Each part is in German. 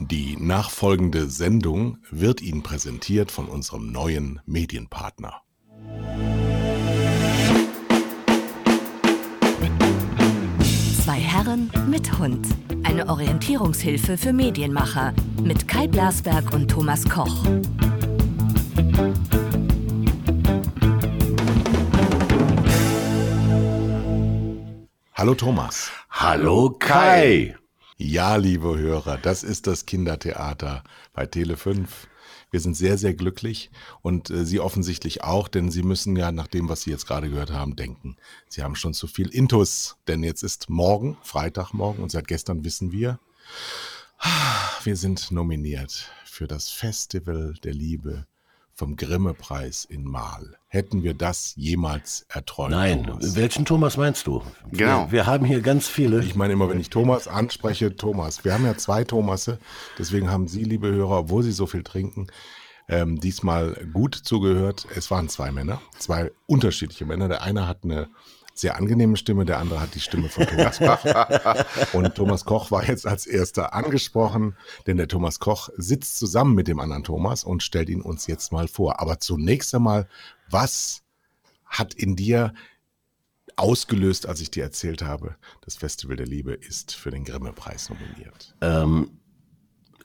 Die nachfolgende Sendung wird Ihnen präsentiert von unserem neuen Medienpartner. Zwei Herren mit Hund. Eine Orientierungshilfe für Medienmacher mit Kai Blasberg und Thomas Koch. Hallo Thomas. Hallo Kai. Ja, liebe Hörer, das ist das Kindertheater bei Tele5. Wir sind sehr, sehr glücklich und äh, Sie offensichtlich auch, denn Sie müssen ja nach dem, was Sie jetzt gerade gehört haben, denken. Sie haben schon zu viel Intus, denn jetzt ist morgen, Freitagmorgen und seit gestern wissen wir, wir sind nominiert für das Festival der Liebe vom Grimme-Preis in Mal. Hätten wir das jemals erträumt? Nein, Thomas? welchen Thomas meinst du? Genau. Wir, wir haben hier ganz viele. Ich meine immer, wenn ich Thomas anspreche, Thomas. Wir haben ja zwei Thomasse, deswegen haben Sie, liebe Hörer, obwohl Sie so viel trinken, ähm, diesmal gut zugehört. Es waren zwei Männer, zwei unterschiedliche Männer. Der eine hat eine sehr angenehme Stimme, der andere hat die Stimme von Thomas Koch. Und Thomas Koch war jetzt als erster angesprochen, denn der Thomas Koch sitzt zusammen mit dem anderen Thomas und stellt ihn uns jetzt mal vor. Aber zunächst einmal, was hat in dir ausgelöst, als ich dir erzählt habe, das Festival der Liebe ist für den Grimme-Preis nominiert? Ähm,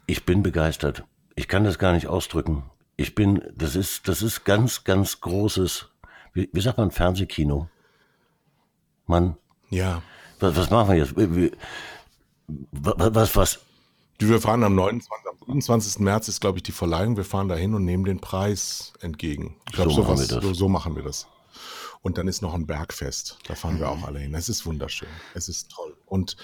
ich bin begeistert. Ich kann das gar nicht ausdrücken. Ich bin, das ist, das ist ganz, ganz großes, wie, wie sagt man, Fernsehkino. Mann, Ja. was, was machen wir jetzt? Was, was, was? Wir fahren am 29. Am 27. März ist, glaube ich, die Verleihung. Wir fahren dahin und nehmen den Preis entgegen. Ich glaube, So machen was- wir das. so, so machen wir das. Und dann ist noch ein Bergfest. Da fahren wir auch alle hin. Es ist wunderschön. Es ist toll. Und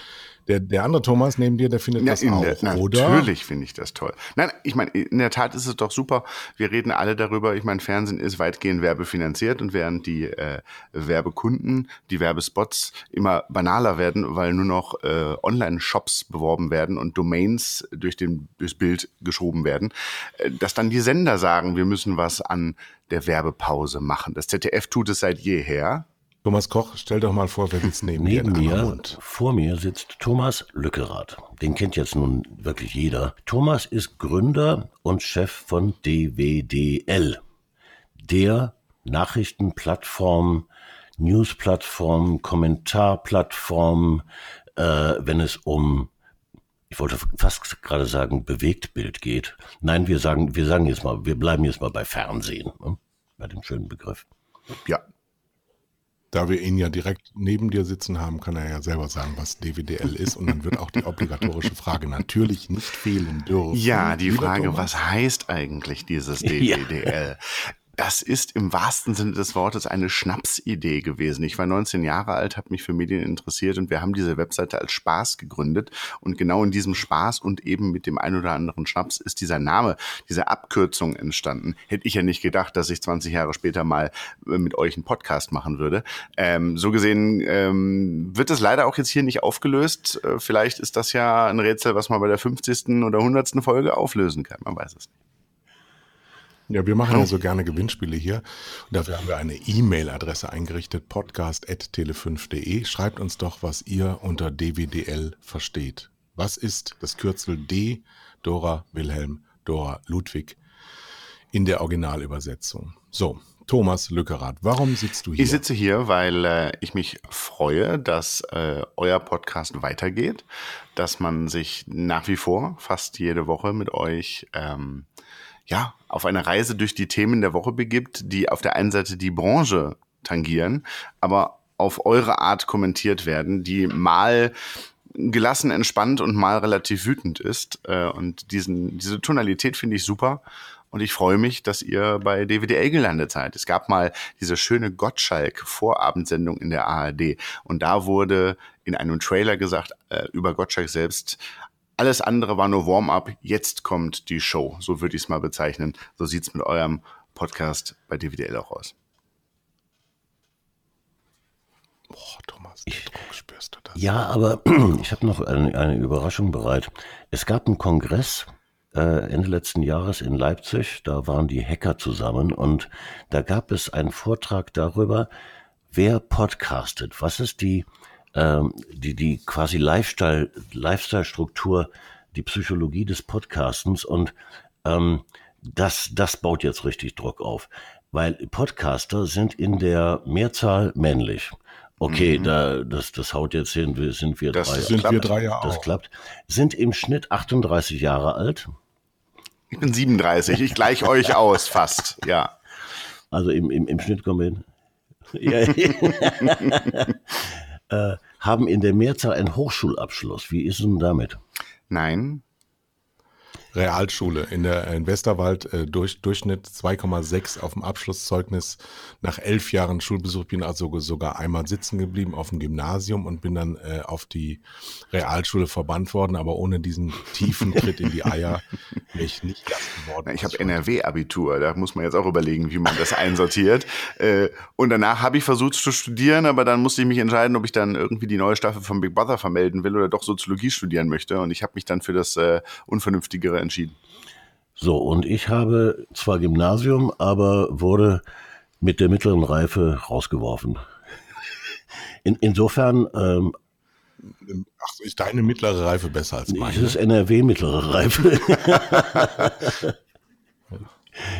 der, der andere Thomas neben dir, der findet das in auch, der, oder? Natürlich finde ich das toll. Nein, ich meine, in der Tat ist es doch super. Wir reden alle darüber. Ich meine, Fernsehen ist weitgehend werbefinanziert und während die äh, Werbekunden, die Werbespots immer banaler werden, weil nur noch äh, Online-Shops beworben werden und Domains durch den durchs Bild geschoben werden, äh, dass dann die Sender sagen, wir müssen was an der Werbepause machen. Das ZDF tut es seit jeher. Thomas Koch, stell doch mal vor, wer sitzt neben, Neben dir in mir, vor mir sitzt Thomas Lückerath. Den kennt jetzt nun wirklich jeder. Thomas ist Gründer und Chef von DWDL, der Nachrichtenplattform, Newsplattform, Kommentarplattform, äh, wenn es um ich wollte fast gerade sagen, Bewegtbild geht. Nein, wir sagen, wir sagen jetzt mal, wir bleiben jetzt mal bei Fernsehen, ne? bei dem schönen Begriff. Ja, Da wir ihn ja direkt neben dir sitzen haben, kann er ja selber sagen, was DWDL ist. Und dann wird auch die obligatorische Frage natürlich nicht fehlen dürfen. Ja, die Frage, Thomas. was heißt eigentlich dieses Ja. Das ist im wahrsten Sinne des Wortes eine Schnapsidee gewesen. Ich war 19 Jahre alt, habe mich für Medien interessiert und wir haben diese Webseite als Spaß gegründet. Und genau in diesem Spaß und eben mit dem ein oder anderen Schnaps ist dieser Name, diese Abkürzung entstanden. Hätte ich ja nicht gedacht, dass ich 20 Jahre später mal äh, mit euch einen Podcast machen würde. Ähm, so gesehen ähm, wird es leider auch jetzt hier nicht aufgelöst. Äh, vielleicht ist das ja ein Rätsel, was man bei der 50. oder 100. Folge auflösen kann. Man weiß es nicht. Ja, wir machen ja so gerne Gewinnspiele hier. Und dafür haben wir eine E-Mail-Adresse eingerichtet, podcast.tele5.de. Schreibt uns doch, was ihr unter DWDL versteht. Was ist das Kürzel D, Dora Wilhelm, Dora Ludwig in der Originalübersetzung? So, Thomas Lückerath, warum sitzt du hier? Ich sitze hier, weil äh, ich mich freue, dass äh, euer Podcast weitergeht, dass man sich nach wie vor fast jede Woche mit euch ähm, ja auf eine Reise durch die Themen der Woche begibt, die auf der einen Seite die Branche tangieren, aber auf eure Art kommentiert werden, die mal gelassen, entspannt und mal relativ wütend ist. Äh, und diesen, diese Tonalität finde ich super. Und ich freue mich, dass ihr bei DWDL gelandet seid. Es gab mal diese schöne Gottschalk-Vorabendsendung in der ARD. Und da wurde in einem Trailer gesagt äh, über Gottschalk selbst, alles andere war nur Warm-up, jetzt kommt die Show. So würde ich es mal bezeichnen. So sieht's mit eurem Podcast bei DWDL auch aus. Boah, Thomas, den Druck spürst du das? Ja, aber ich habe noch eine, eine Überraschung bereit. Es gab einen Kongress äh, Ende letzten Jahres in Leipzig, da waren die Hacker zusammen und da gab es einen Vortrag darüber, wer podcastet, was ist die, ähm, die, die quasi Lifestyle, Lifestyle-Struktur die Psychologie des Podcastens und ähm, das, das baut jetzt richtig Druck auf, weil Podcaster sind in der Mehrzahl männlich. Okay, mhm. da, das, das haut jetzt hin, wir, sind wir das drei. Sind klappt, wir drei ja Das klappt. Sind im Schnitt 38 Jahre alt. Ich bin 37, ich gleiche euch aus, fast, ja. Also im, im, im Schnitt kommen wir hin. äh, haben in der Mehrzahl einen Hochschulabschluss. Wie ist es denn damit? Nein, Realschule in der in Westerwald äh, durch, Durchschnitt 2,6 auf dem Abschlusszeugnis. Nach elf Jahren Schulbesuch bin also sogar einmal sitzen geblieben auf dem Gymnasium und bin dann äh, auf die Realschule verbannt worden, aber ohne diesen tiefen Tritt in die Eier wäre ich nicht das geworden. Ich habe NRW-Abitur, da muss man jetzt auch überlegen, wie man das einsortiert. Äh, und danach habe ich versucht zu studieren, aber dann musste ich mich entscheiden, ob ich dann irgendwie die neue Staffel von Big Brother vermelden will oder doch Soziologie studieren möchte. Und ich habe mich dann für das äh, unvernünftigere entschieden. So, und ich habe zwar Gymnasium, aber wurde mit der mittleren Reife rausgeworfen. In, insofern. Ähm, Ach, ist deine mittlere Reife besser als meine? Das ist NRW mittlere Reife.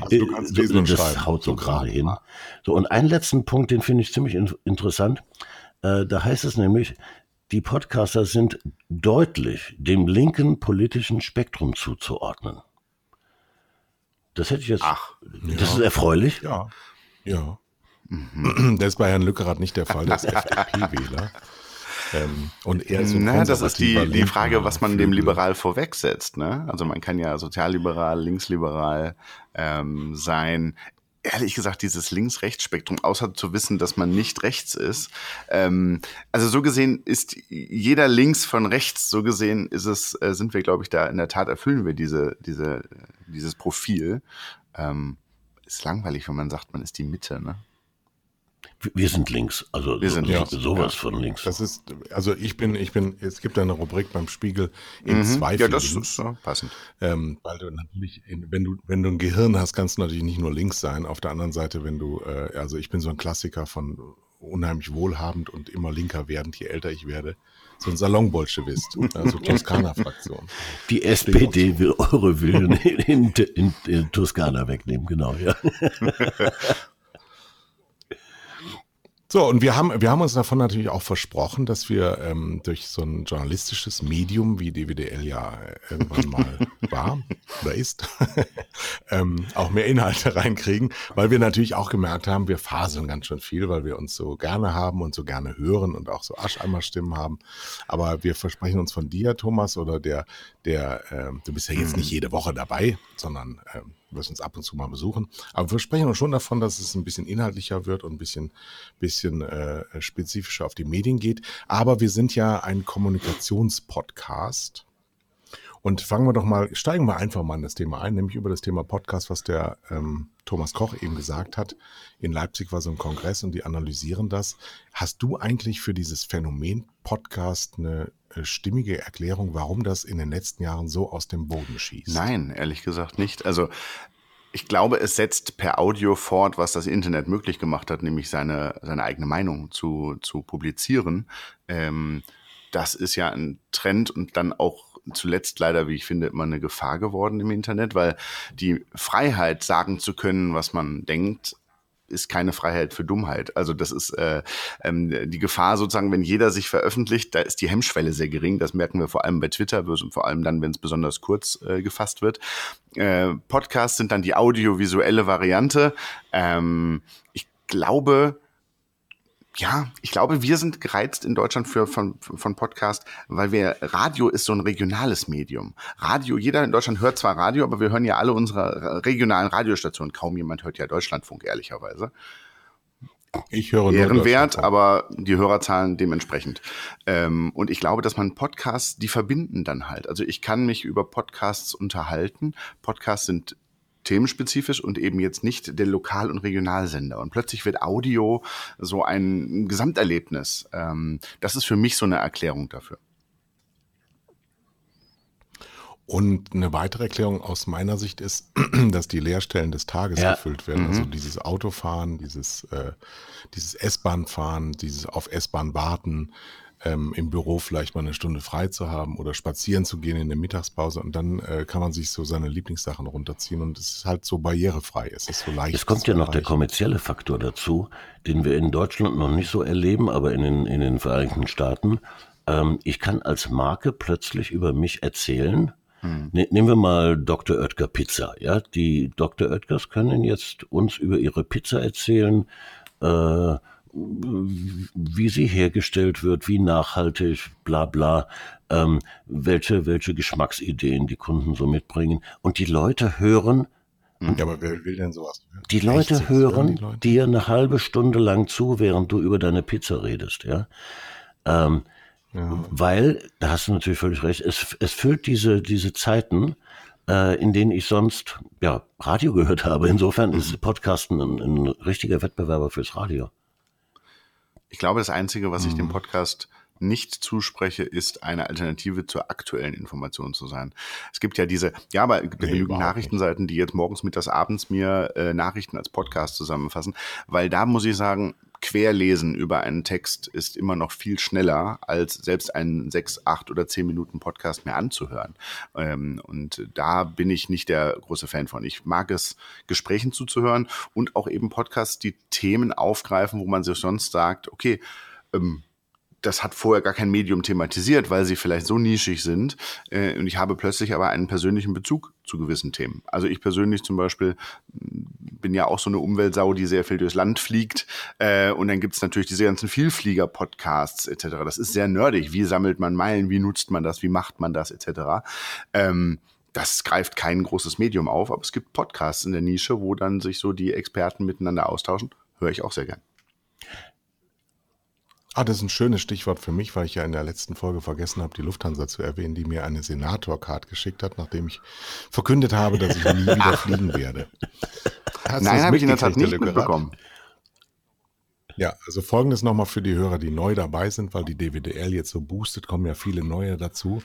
Also du kannst lesen und das schreiben. haut so gerade hin. So, und einen letzten Punkt, den finde ich ziemlich in interessant. Äh, da heißt es nämlich, die Podcaster sind deutlich dem linken politischen Spektrum zuzuordnen. Das hätte ich jetzt. Ach, das ja. ist erfreulich. Ja. Ja. Mhm. Das ist bei Herrn Lückerath nicht der Fall, der ist FDP-Wähler. Ähm, und er ist so Na, das ist die, die Frage, was man dem Liberal vorwegsetzt. Ne? Also man kann ja sozialliberal, linksliberal ähm, sein ehrlich gesagt dieses Links-Rechts-Spektrum, außer zu wissen, dass man nicht rechts ist. Ähm, also so gesehen ist jeder links von rechts, so gesehen ist es, äh, sind wir, glaube ich, da in der Tat erfüllen wir diese, diese, dieses Profil. Ähm, ist langweilig, wenn man sagt, man ist die Mitte, ne? Wir sind links, also wir sind links. sowas ja. von links. Das ist, also ich bin, ich bin, es gibt eine Rubrik beim Spiegel in mhm. Zweifel. Ja, das ist so passend. Ähm, weil du natürlich, wenn du, wenn du ein Gehirn hast, kannst du natürlich nicht nur links sein. Auf der anderen Seite, wenn du, äh, also ich bin so ein Klassiker von unheimlich wohlhabend und immer linker werdend, je älter ich werde. So ein Salonbolschewist, also Toskana-Fraktion. Die SPD will eure Willen in, in, in, in Toskana wegnehmen, genau, ja. So, und wir haben, wir haben uns davon natürlich auch versprochen, dass wir ähm, durch so ein journalistisches Medium, wie DWDL ja irgendwann mal war oder ist, ähm, auch mehr Inhalte reinkriegen, weil wir natürlich auch gemerkt haben, wir faseln ganz schön viel, weil wir uns so gerne haben und so gerne hören und auch so Ascheimer-Stimmen haben. Aber wir versprechen uns von dir, Thomas, oder der, der, äh, du bist ja jetzt nicht jede Woche dabei, sondern äh, wirst uns ab und zu mal besuchen. Aber wir sprechen uns schon davon, dass es ein bisschen inhaltlicher wird und ein bisschen, bisschen äh, spezifischer auf die Medien geht. Aber wir sind ja ein Kommunikationspodcast. Und fangen wir doch mal, steigen wir einfach mal in das Thema ein, nämlich über das Thema Podcast, was der ähm, Thomas Koch eben gesagt hat. In Leipzig war so ein Kongress und die analysieren das. Hast du eigentlich für dieses Phänomen Podcast eine stimmige Erklärung, warum das in den letzten Jahren so aus dem Boden schießt? Nein, ehrlich gesagt nicht. Also ich glaube, es setzt per Audio fort, was das Internet möglich gemacht hat, nämlich seine, seine eigene Meinung zu, zu publizieren. Ähm, das ist ja ein Trend und dann auch zuletzt leider, wie ich finde, immer eine Gefahr geworden im Internet, weil die Freiheit, sagen zu können, was man denkt, ist keine Freiheit für Dummheit. Also das ist äh, ähm, die Gefahr sozusagen, wenn jeder sich veröffentlicht, da ist die Hemmschwelle sehr gering. Das merken wir vor allem bei Twitter und vor allem dann, wenn es besonders kurz äh, gefasst wird. Äh, Podcasts sind dann die audiovisuelle Variante. Ähm, ich glaube, ja, ich glaube, wir sind gereizt in Deutschland für, von, von Podcast, weil wir, Radio ist so ein regionales Medium. Radio, jeder in Deutschland hört zwar Radio, aber wir hören ja alle unsere regionalen Radiostationen. Kaum jemand hört ja Deutschlandfunk, ehrlicherweise. Ich höre Ehrenwert, aber die Hörerzahlen dementsprechend. Ähm, und ich glaube, dass man Podcasts, die verbinden dann halt. Also ich kann mich über Podcasts unterhalten. Podcasts sind themenspezifisch und eben jetzt nicht der Lokal- und Regionalsender. Und plötzlich wird Audio so ein Gesamterlebnis. Ähm, das ist für mich so eine Erklärung dafür. Und eine weitere Erklärung aus meiner Sicht ist, dass die Leerstellen des Tages ja. gefüllt werden. Also mhm. Also dieses Autofahren, dieses, äh, dieses S-Bahn-Fahren, dieses auf S-Bahn warten, ähm, im Büro vielleicht mal eine Stunde frei zu haben oder spazieren zu gehen in der Mittagspause und dann äh, kann man sich so seine Lieblingssachen runterziehen und es ist halt so barrierefrei, es ist so leicht. Es kommt ja noch der kommerzielle Faktor dazu, den wir in Deutschland noch nicht so erleben, aber in den, in den Vereinigten Staaten. Ähm, ich kann als Marke plötzlich über mich erzählen, hm. Ne, nehmen wir mal Dr. Oetker Pizza. Ja, die Dr. Oetkers können jetzt uns über ihre Pizza erzählen, äh, wie sie hergestellt wird, wie nachhaltig, bla bla, ähm, welche, welche Geschmacksideen die Kunden so mitbringen. Und die Leute hören. Ja, aber wer will denn sowas? Die Leute Echt, hören die Leute? dir eine halbe Stunde lang zu, während du über deine Pizza redest, ja. Ähm, ja. Weil, da hast du natürlich völlig recht, es, es füllt diese, diese Zeiten, äh, in denen ich sonst ja, Radio gehört habe. Insofern ist Podcasten ein, ein richtiger Wettbewerber fürs Radio. Ich glaube, das Einzige, was ich dem mhm. Podcast nicht zuspreche, ist eine Alternative zur aktuellen Information zu sein. Es gibt ja diese, ja, aber es gibt nee, genügend Nachrichtenseiten, die jetzt morgens, mittags, abends mir äh, Nachrichten als Podcast zusammenfassen, weil da muss ich sagen, Querlesen über einen Text ist immer noch viel schneller, als selbst einen sechs, acht oder zehn Minuten Podcast mehr anzuhören. Ähm, und da bin ich nicht der große Fan von. Ich mag es, Gesprächen zuzuhören und auch eben Podcasts, die Themen aufgreifen, wo man sich sonst sagt, okay, ähm, das hat vorher gar kein Medium thematisiert, weil sie vielleicht so nischig sind. Äh, und ich habe plötzlich aber einen persönlichen Bezug zu gewissen Themen. Also ich persönlich zum Beispiel mm, bin ja auch so eine Umweltsau, die sehr viel durchs Land fliegt. Äh, und dann gibt's natürlich diese ganzen Vielflieger-Podcasts etc. Das ist sehr nerdig. Wie sammelt man Meilen? Wie nutzt man das? Wie macht man das etc. Ähm, das greift kein großes Medium auf, aber es gibt Podcasts in der Nische, wo dann sich so die Experten miteinander austauschen. Höre ich auch sehr gern. Ah, das ist ein schönes Stichwort für mich, weil ich ja in der letzten Folge vergessen habe, die Lufthansa zu erwähnen, die mir eine Senator-Card geschickt hat, nachdem ich verkündet habe, dass ich nie wieder fliegen werde. Hast Nein, habe ich in der Tat nicht mitbekommen. Ja, also folgendes nochmal für die Hörer, die neu dabei sind, weil die DWDL jetzt so boostet, kommen ja viele neue dazu.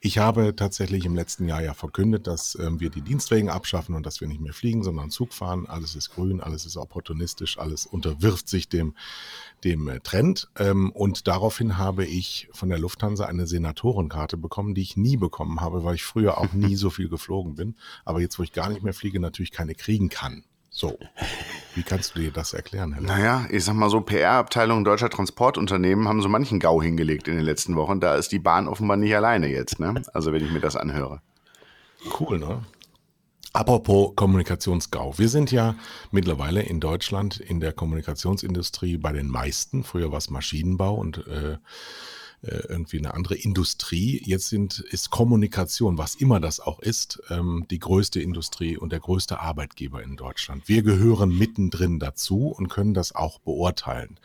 Ich habe tatsächlich im letzten Jahr ja verkündet, dass ähm, wir die Dienstwegen abschaffen und dass wir nicht mehr fliegen, sondern Zug fahren. Alles ist grün, alles ist opportunistisch, alles unterwirft sich dem, dem äh, Trend. Ähm, und daraufhin habe ich von der Lufthansa eine Senatorenkarte bekommen, die ich nie bekommen habe, weil ich früher auch nie so viel geflogen bin. Aber jetzt, wo ich gar nicht mehr fliege, natürlich keine kriegen kann. So, wie kannst du dir das erklären, Herr Naja, ich sag mal so, PR-Abteilung deutscher Transportunternehmen haben so manchen GAU hingelegt in den letzten Wochen. Da ist die Bahn offenbar nicht alleine jetzt, ne? Also wenn ich mir das anhöre. Cool, ne? Apropos Kommunikationsgau. Wir sind ja mittlerweile in Deutschland in der Kommunikationsindustrie bei den meisten. Früher war es Maschinenbau und äh, äh, irgendwie eine andere Industrie. Jetzt sind, ist Kommunikation, was immer das auch ist, ähm, die größte Industrie und der größte Arbeitgeber in Deutschland. Wir gehören mittendrin dazu und können das auch beurteilen.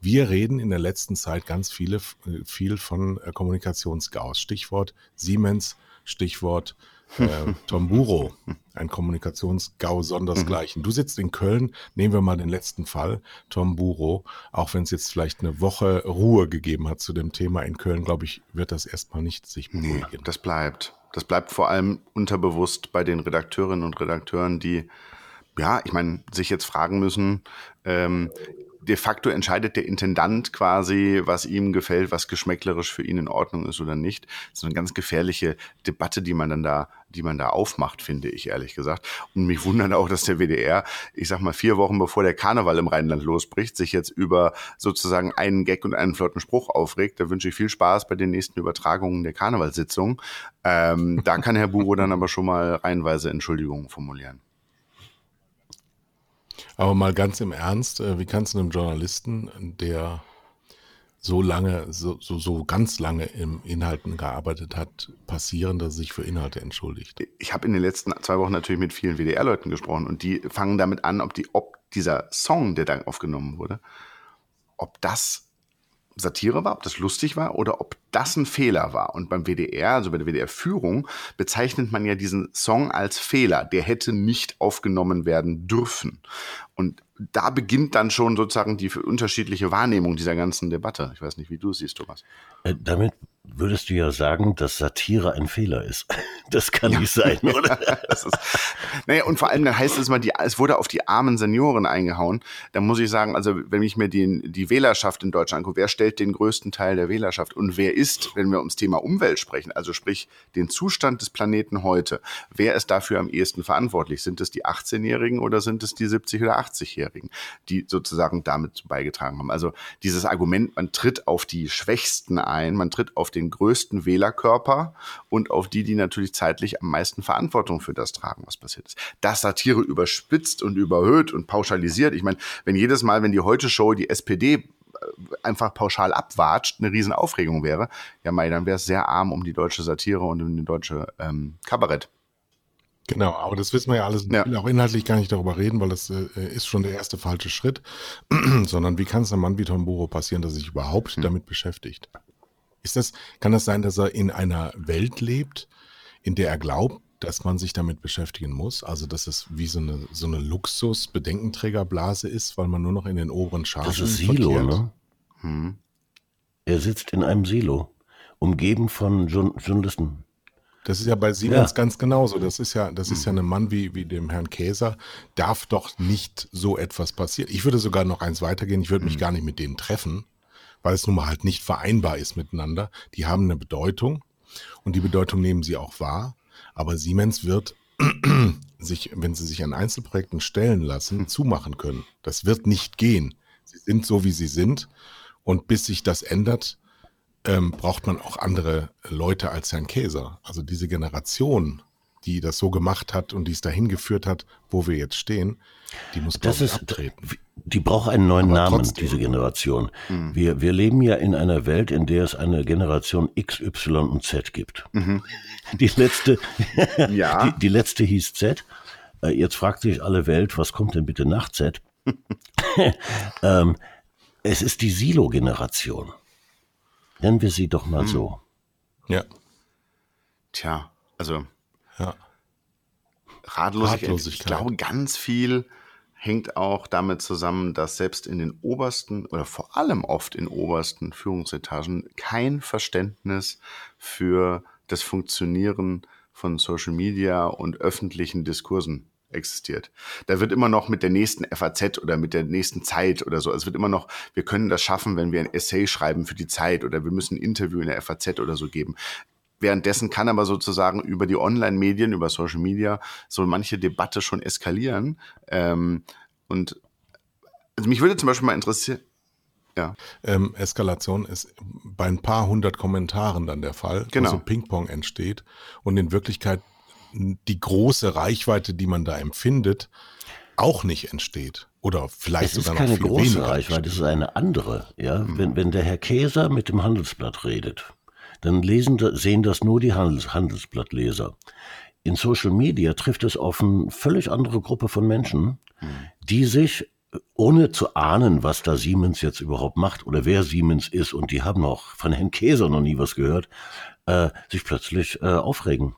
Wir reden in der letzten Zeit ganz viele, viel von äh, Kommunikationsgaus. Stichwort Siemens, Stichwort äh, Tomburo, ein Kommunikationsgau sondersgleichen. Du sitzt in Köln, nehmen wir mal den letzten Fall, Tomburo, auch wenn es jetzt vielleicht eine Woche Ruhe gegeben hat zu dem Thema in Köln, glaube ich, wird das erstmal nicht sich beruhigen. Nee, das bleibt. Das bleibt vor allem unterbewusst bei den Redakteurinnen und Redakteuren, die ja, ich meine, sich jetzt fragen müssen, ähm, de facto entscheidet der Intendant quasi, was ihm gefällt, was geschmäcklerisch für ihn in Ordnung ist oder nicht. Das ist eine ganz gefährliche Debatte, die man dann da, die man da aufmacht, finde ich ehrlich gesagt. Und mich wundert auch, dass der WDR, ich sag mal vier Wochen bevor der Karneval im Rheinland losbricht, sich jetzt über sozusagen einen Gag und einen flotten Spruch aufregt. Da wünsche ich viel Spaß bei den nächsten Übertragungen der Karnevalssitzung. Ähm, da kann Herr Buro dann aber schon mal reihenweise Entschuldigungen formulieren. Aber mal ganz im Ernst, äh, wie kannst du einem Journalisten, der so lange, so, so, so ganz lange im Inhalten gearbeitet hat, passieren, dass er sich für Inhalte entschuldigt? Ich habe in den letzten zwei Wochen natürlich mit vielen WDR-Leuten gesprochen und die fangen damit an, ob, die, ob dieser Song, der da aufgenommen wurde, ob das Satire war, ob das lustig war oder ob das ein Fehler war. Und beim WDR, also bei der WDR-Führung, bezeichnet man ja diesen Song als Fehler. Der hätte nicht aufgenommen werden dürfen. Und da beginnt dann schon sozusagen die unterschiedliche Wahrnehmung dieser ganzen Debatte. Ich weiß nicht, wie du es siehst, Thomas. Äh, damit würdest du ja sagen, dass Satire ein Fehler ist. Das kann ja. nicht sein, oder? ist, naja, und vor allem dann heißt es mal, die, es wurde auf die armen Senioren eingehauen. Da muss ich sagen, also wenn ich mir die, die Wählerschaft in Deutschland angucke, wer stellt den größten Teil der Wählerschaft und wer ist, wenn wir ums Thema Umwelt sprechen, also sprich den Zustand des Planeten heute, wer ist dafür am ehesten verantwortlich? Sind es die 18-Jährigen oder sind es die 70- oder 80-Jährigen, die sozusagen damit beigetragen haben? Also dieses Argument, man tritt auf die Schwächsten ein, man tritt auf den größten Wählerkörper und auf die, die natürlich zeitlich am meisten Verantwortung für das tragen, was passiert ist. Dass Satire überspitzt und überhöht und pauschalisiert. Ich meine, wenn jedes Mal, wenn die Heute-Show die SPD einfach pauschal abwatscht, eine Riesenaufregung wäre, ja, Mai, dann wäre es sehr arm um die deutsche Satire und um die deutsche ähm, Kabarett. Genau, aber das wissen wir ja alles. Ich will auch inhaltlich gar nicht darüber reden, weil das äh, ist schon der erste falsche Schritt, sondern wie kann es einem Mann wie Tom Boro passieren, dass er sich überhaupt hm. damit beschäftigt? Ist das, kann das sein, dass er in einer Welt lebt, in der er glaubt, dass man sich damit beschäftigen muss? Also, dass es wie so eine, so eine Luxus-Bedenkenträgerblase ist, weil man nur noch in den oberen Schafen Das ist Silo, verkehrt? ne? Hm. Er sitzt in einem Silo, umgeben von Journalisten. Das ist ja bei Siemens ja. ganz genauso. Das ist ja, das ist ja ein Mann wie, wie dem Herrn Käser. Darf doch nicht so etwas passieren. Ich würde sogar noch eins weitergehen. Ich würde mich hm. gar nicht mit denen treffen weil es nun mal halt nicht vereinbar ist miteinander. Die haben eine Bedeutung und die Bedeutung nehmen sie auch wahr. Aber Siemens wird sich, wenn sie sich an Einzelprojekten stellen lassen, hm. zumachen können. Das wird nicht gehen. Sie sind so, wie sie sind. Und bis sich das ändert, ähm, braucht man auch andere Leute als Herrn Käser. Also diese Generation, die das so gemacht hat und die es dahin geführt hat, wo wir jetzt stehen, die muss das ist, abtreten. Die braucht einen neuen Aber Namen, trotzdem. diese Generation. Mhm. Wir, wir leben ja in einer Welt, in der es eine Generation X, Y und Z gibt. Mhm. Die letzte, ja. die, die letzte hieß Z. Äh, jetzt fragt sich alle Welt, was kommt denn bitte nach Z? ähm, es ist die Silo-Generation. Nennen wir sie doch mal mhm. so. Ja. Tja, also ja. Ratlosigkeit. Ratlosigkeit. Ich glaube, ganz viel hängt auch damit zusammen, dass selbst in den obersten oder vor allem oft in obersten Führungsetagen kein Verständnis für das Funktionieren von Social Media und öffentlichen Diskursen existiert. Da wird immer noch mit der nächsten FAZ oder mit der nächsten Zeit oder so, es wird immer noch, wir können das schaffen, wenn wir ein Essay schreiben für die Zeit oder wir müssen ein Interview in der FAZ oder so geben. Währenddessen kann aber sozusagen über die Online-Medien, über Social Media so manche Debatte schon eskalieren. Ähm, und also mich würde zum Beispiel mal interessieren, ja. Ähm, Eskalation ist bei ein paar hundert Kommentaren dann der Fall, genau. wo so Ping-Pong entsteht und in Wirklichkeit die große Reichweite, die man da empfindet, auch nicht entsteht. Oder vielleicht es sogar noch viel weniger. Es ist keine große Reichweite, es ist eine andere. Ja? Mhm. Wenn, wenn der Herr Käser mit dem Handelsblatt redet, dann lesen, sehen das nur die Handels, Handelsblattleser. In Social Media trifft es auf eine völlig andere Gruppe von Menschen, die sich ohne zu ahnen, was da Siemens jetzt überhaupt macht oder wer Siemens ist, und die haben auch von Herrn Käser noch nie was gehört, äh, sich plötzlich äh, aufregen.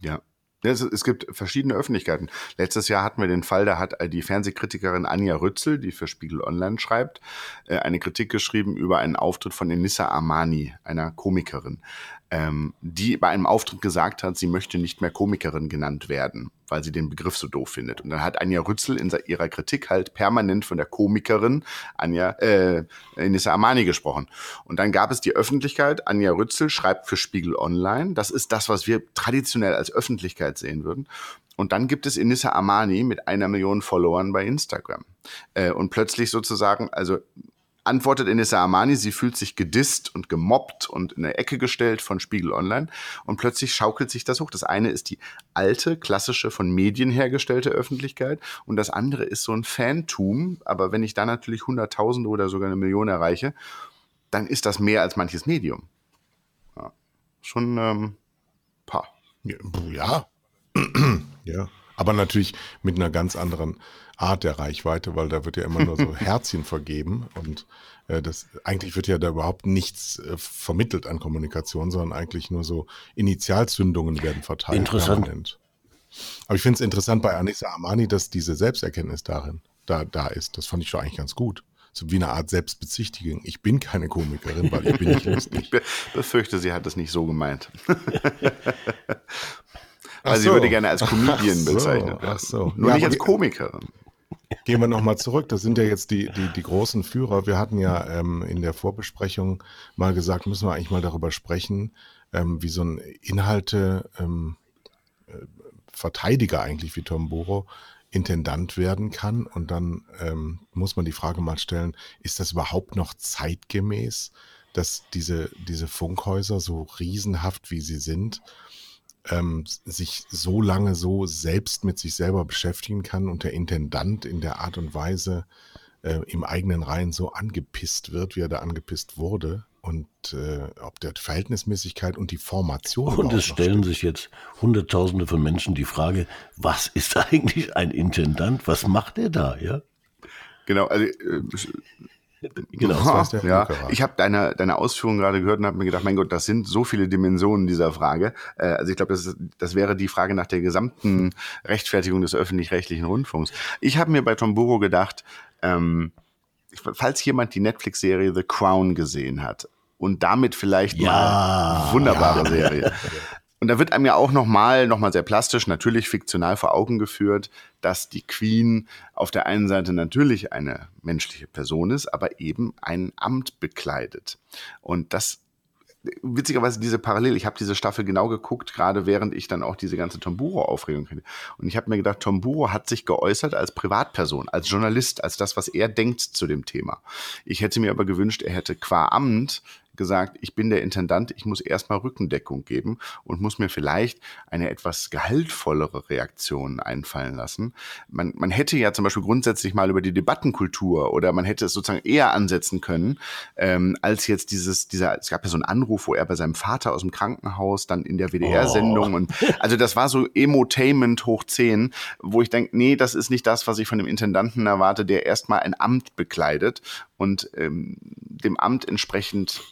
Ja. Es, es, gibt verschiedene Öffentlichkeiten. Letztes Jahr hatten wir den Fall, da hat die Fernsehkritikerin Anja Rützel, die für Spiegel Online schreibt, äh, eine Kritik geschrieben über einen Auftritt von Enissa Armani, einer Komikerin ähm, die bei einem Auftritt gesagt hat, sie möchte nicht mehr Komikerin genannt werden, weil sie den Begriff so doof findet. Und dann hat Anja Rützel in ihrer Kritik halt permanent von der Komikerin Anja äh, Nissa Armani gesprochen. Und dann gab es die Öffentlichkeit. Anja Rützel schreibt für Spiegel Online. Das ist das, was wir traditionell als Öffentlichkeit sehen würden. Und dann gibt es Inissa Armani mit einer Million Followern bei Instagram. Äh, und plötzlich sozusagen, also antwortet Inessa Armani, sie fühlt sich gedisst und gemobbt und in eine Ecke gestellt von Spiegel Online und plötzlich schaukelt sich das hoch. Das eine ist die alte, klassische, von Medien hergestellte Öffentlichkeit und das andere ist so ein Fantum, aber wenn ich da natürlich Hunderttausende oder sogar eine Million erreiche, dann ist das mehr als manches Medium. Ja. Schon ähm, paar. Ja. ja. Aber natürlich mit einer ganz anderen Art der Reichweite, weil da wird ja immer nur so Herzchen vergeben und äh, das eigentlich wird ja da überhaupt nichts äh, vermittelt an Kommunikation, sondern eigentlich nur so Initialzündungen werden verteilt. Interessant. Permanent. Aber ich finde es interessant bei Anissa Armani, dass diese Selbsterkenntnis darin da, da ist. Das fand ich schon eigentlich ganz gut. So wie eine Art Selbstbezichtigung. Ich bin keine Komikerin, weil ich bin nicht lustig. Ich befürchte, sie hat es nicht so gemeint. Also so. sie würde gerne als Comedian bezeichnet werden. Ach so. Nur ja, nicht als Komikerin. Gehen wir nochmal zurück. Das sind ja jetzt die, die, die großen Führer. Wir hatten ja ähm, in der Vorbesprechung mal gesagt, müssen wir eigentlich mal darüber sprechen, ähm, wie so ein Inhalte ähm, äh, eigentlich wie Tom Boro Intendant werden kann. Und dann ähm, muss man die Frage mal stellen, ist das überhaupt noch zeitgemäß, dass diese, diese Funkhäuser so riesenhaft wie sie sind, ähm, sich so lange so selbst mit sich selber beschäftigen kann und der Intendant in der Art und Weise äh, im eigenen Reihen so angepisst wird, wie er da angepisst wurde und äh, ob der Verhältnismäßigkeit und die Formation. Und es stellen sich jetzt Hunderttausende von Menschen die Frage, was ist eigentlich ein Intendant? Was macht er da? Ja. Genau, also äh, Genau, das der ja. Ich habe deine, deine Ausführungen gerade gehört und habe mir gedacht, mein Gott, das sind so viele Dimensionen dieser Frage. Äh, also ich glaube, das, das wäre die Frage nach der gesamten Rechtfertigung des öffentlich-rechtlichen Rundfunks. Ich habe mir bei Tom Burrow gedacht, ähm, falls jemand die Netflix-Serie The Crown gesehen hat und damit vielleicht ja, mal wunderbare ja. Serie. Und da wird einem ja auch nochmal, nochmal sehr plastisch, natürlich fiktional vor Augen geführt, dass die Queen auf der einen Seite natürlich eine menschliche Person ist, aber eben ein Amt bekleidet. Und das witzigerweise diese Parallel, ich habe diese Staffel genau geguckt, gerade während ich dann auch diese ganze Tomburo-Aufregung kenne. Und ich habe mir gedacht, Tomburo hat sich geäußert als Privatperson, als Journalist, als das, was er denkt zu dem Thema. Ich hätte mir aber gewünscht, er hätte qua Amt gesagt, ich bin der Intendant, ich muss erstmal Rückendeckung geben und muss mir vielleicht eine etwas gehaltvollere Reaktion einfallen lassen. Man, man hätte ja zum Beispiel grundsätzlich mal über die Debattenkultur oder man hätte es sozusagen eher ansetzen können, ähm, als jetzt dieses, dieser, es gab ja so einen Anruf, wo er bei seinem Vater aus dem Krankenhaus dann in der WDR-Sendung oh. und also das war so Emotainment hoch 10, wo ich denke, nee, das ist nicht das, was ich von dem Intendanten erwarte, der erstmal ein Amt bekleidet und ähm, dem Amt entsprechend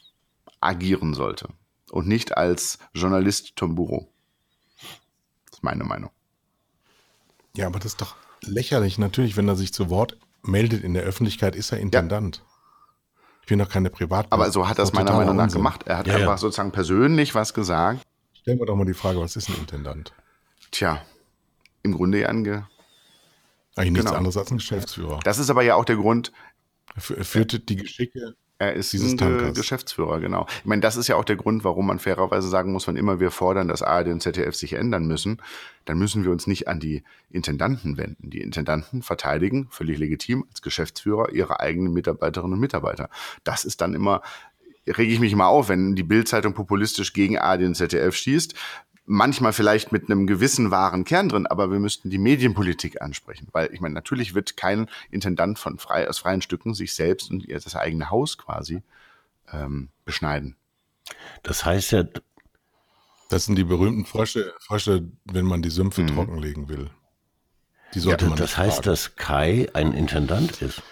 agieren sollte und nicht als Journalist Tomburo. Das ist meine Meinung. Ja, aber das ist doch lächerlich. Natürlich, wenn er sich zu Wort meldet in der Öffentlichkeit, ist er Intendant. Ja. Ich bin doch keine Privatperson. Aber so hat er es meiner Meinung nach Unsinn. gemacht. Er hat ja, einfach ja. sozusagen persönlich was gesagt. Stellen wir doch mal die Frage, was ist ein Intendant? Tja, im Grunde ja ein Ge Eigentlich nichts genau. anderes als ein Geschäftsführer. Das ist aber ja auch der Grund. Er führt die Geschicke er ist Dieses ein Geschäftsführer, genau. Ich meine, das ist ja auch der Grund, warum man fairerweise sagen muss, wann immer wir fordern, dass ARD und ZDF sich ändern müssen, dann müssen wir uns nicht an die Intendanten wenden. Die Intendanten verteidigen völlig legitim als Geschäftsführer ihre eigenen Mitarbeiterinnen und Mitarbeiter. Das ist dann immer rege ich mich mal auf, wenn die Bildzeitung populistisch gegen ARD und ZDF schießt, manchmal vielleicht mit einem gewissen wahren Kern drin, aber wir müssten die Medienpolitik ansprechen, weil ich meine, natürlich wird kein Intendant von frei, aus freien Stücken sich selbst und das eigene Haus quasi ähm, beschneiden. Das heißt ja, das sind die berühmten Frösche, Frösche wenn man die Sümpfe mhm. trockenlegen will. Die sollte ja, man das heißt, fragen. dass Kai ein Intendant ist.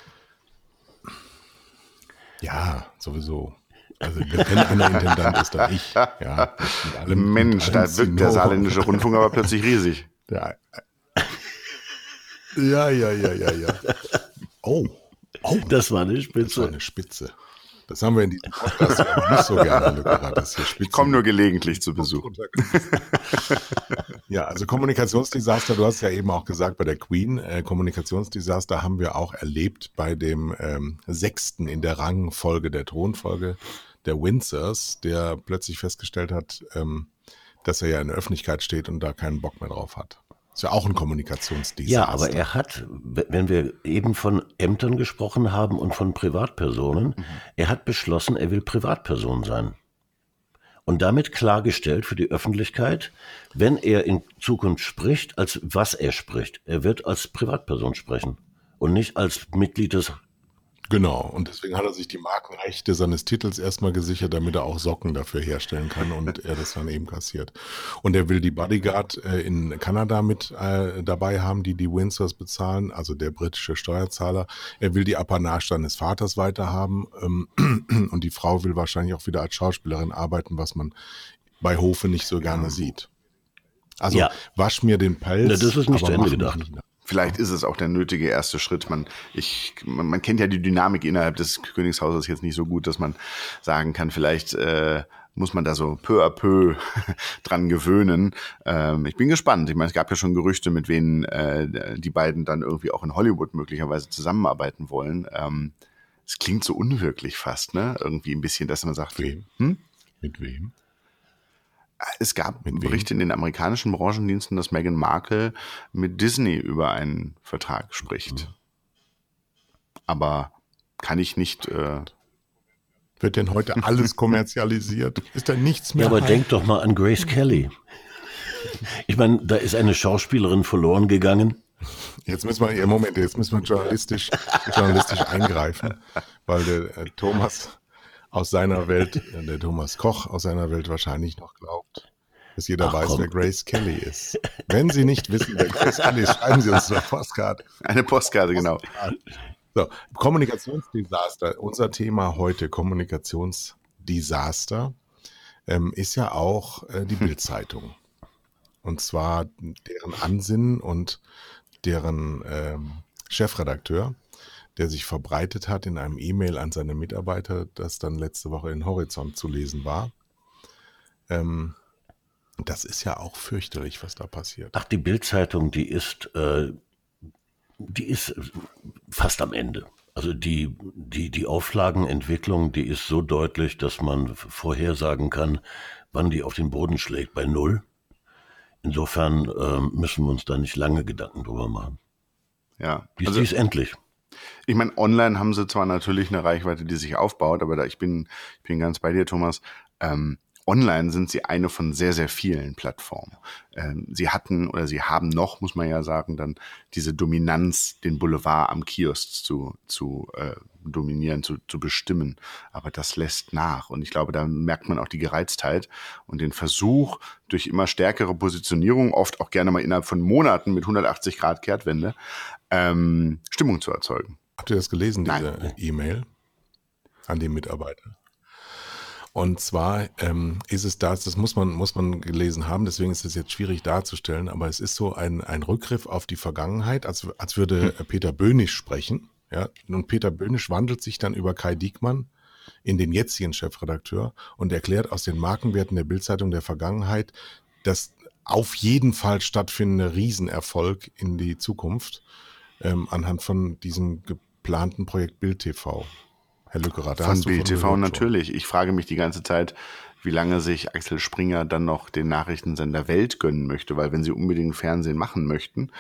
Ja, sowieso. Also wenn einer Intendant ist, dann ich. Ja, allem, Mensch, da wirkt der saarländische Rundfunk aber plötzlich riesig. Ja, ja, ja, ja, ja. ja. Oh, oh, das war eine Spitze. Das war eine Spitze. Das haben wir in diesem Podcast nicht so gerne, Luca, dass hier Ich komme nur gelegentlich zu Besuch. ja, also Kommunikationsdesaster, du hast ja eben auch gesagt, bei der Queen, äh, Kommunikationsdesaster haben wir auch erlebt bei dem ähm, sechsten in der Rangfolge der Thronfolge der Windsors, der plötzlich festgestellt hat, ähm, dass er ja in der Öffentlichkeit steht und da keinen Bock mehr drauf hat. Ist ja auch ein Kommunikationsdesaster. Ja, aber er hat, wenn wir eben von Ämtern gesprochen haben und von Privatpersonen, mhm. er hat beschlossen, er will Privatperson sein. Und damit klargestellt für die Öffentlichkeit, wenn er in Zukunft spricht, als was er spricht. Er wird als Privatperson sprechen und nicht als Mitglied des Genau, und deswegen hat er sich die Markenrechte seines Titels erstmal gesichert, damit er auch Socken dafür herstellen kann und er das dann eben kassiert. Und er will die Bodyguard äh, in Kanada mit äh, dabei haben, die die Windsors bezahlen, also der britische Steuerzahler. Er will die Apanage seines Vaters weiterhaben ähm, und die Frau will wahrscheinlich auch wieder als Schauspielerin arbeiten, was man bei Hofe nicht so gerne sieht. Also Ja. wasch mir den Pelz. Na, das ist nicht zu Ende gedacht. nicht nach. Vielleicht ist es auch der nötige erste Schritt. Man, ich, man, man kennt ja die Dynamik innerhalb des Königshauses jetzt nicht so gut, dass man sagen kann, vielleicht äh, muss man da so peu à peu dran gewöhnen. Ähm, ich bin gespannt. Ich meine, es gab ja schon Gerüchte, mit wem äh, die beiden dann irgendwie auch in Hollywood möglicherweise zusammenarbeiten wollen. Ähm, es klingt so unwirklich fast, ne? Irgendwie ein bisschen, dass man sagt, Wem? hm? Mit wem? Es gab Mit wem? Berichte in den amerikanischen Branchendiensten, dass Meghan Markle mit Disney über einen Vertrag spricht. Mhm. Aber kann ich nicht. Äh, Wird denn heute alles kommerzialisiert? Ist da nichts mehr? Ja, aber denk doch mal an Grace Kelly. Ich meine, da ist eine Schauspielerin verloren gegangen. Jetzt müssen wir, ja, Moment, jetzt müssen wir journalistisch, journalistisch eingreifen, weil der äh, Thomas aus seiner Welt, äh, der Thomas Koch aus seiner Welt wahrscheinlich noch glaubt, dass jeder Ach, weiß, komm. wer Grace Kelly ist. Wenn Sie nicht wissen, wer Grace Kelly ist, schreiben Sie uns eine Postkarte. eine Postkarte, genau. So, Kommunikationsdesaster. Unser Thema heute, Kommunikationsdesaster, ähm, ist ja auch äh, die Bildzeitung. Und zwar deren Ansinnen und deren ähm, Chefredakteur, der sich verbreitet hat in einem E-Mail an seine Mitarbeiter, das dann letzte Woche in Horizont zu lesen war. Ähm, das ist ja auch fürchterlich, was da passiert. Ach, die Bildzeitung, die ist, äh, die ist fast am Ende. Also die, die, die Auflagenentwicklung, die ist so deutlich, dass man vorhersagen kann, wann die auf den Boden schlägt, bei Null. Insofern ähm, müssen wir uns da nicht lange Gedanken drüber machen. Ja. Die, Also, die ist endlich. Ich meine, online haben sie zwar natürlich eine Reichweite, die sich aufbaut, aber da ich bin, ich bin ganz bei dir, Thomas. Ähm, online sind sie eine von sehr, sehr vielen Plattformen. Ähm, sie hatten oder sie haben noch, muss man ja sagen, dann diese Dominanz, den Boulevard am Kiosk zu, zu äh, dominieren, zu, zu bestimmen. Aber das lässt nach. Und ich glaube, da merkt man auch die Gereiztheit und den Versuch, durch immer stärkere Positionierung, oft auch gerne mal innerhalb von Monaten mit 180 Grad Kehrtwende, ähm, Stimmung zu erzeugen. Habt ihr das gelesen, diese E-Mail an die Mitarbeiter? Und zwar ähm, ist es das, das muss man, muss man gelesen haben, deswegen ist es jetzt schwierig darzustellen, aber es ist so ein, ein Rückgriff auf die Vergangenheit, als, als würde äh, Peter Böhnisch sprechen. Ja? Und Peter Böhnisch wandelt sich dann über Kai Diekmann in den jetzigen Chefredakteur und erklärt aus den Markenwerten der Bildzeitung der Vergangenheit, das auf jeden Fall stattfindende Riesenerfolg in die Zukunft ähm, anhand von diesem geplanten Projekt Bild TV. Herr Lückerath, da Von Bild TV gehört schon. natürlich. Ich frage mich die ganze Zeit, wie lange sich Axel Springer dann noch den Nachrichtensender Welt gönnen möchte, weil wenn sie unbedingt Fernsehen machen möchten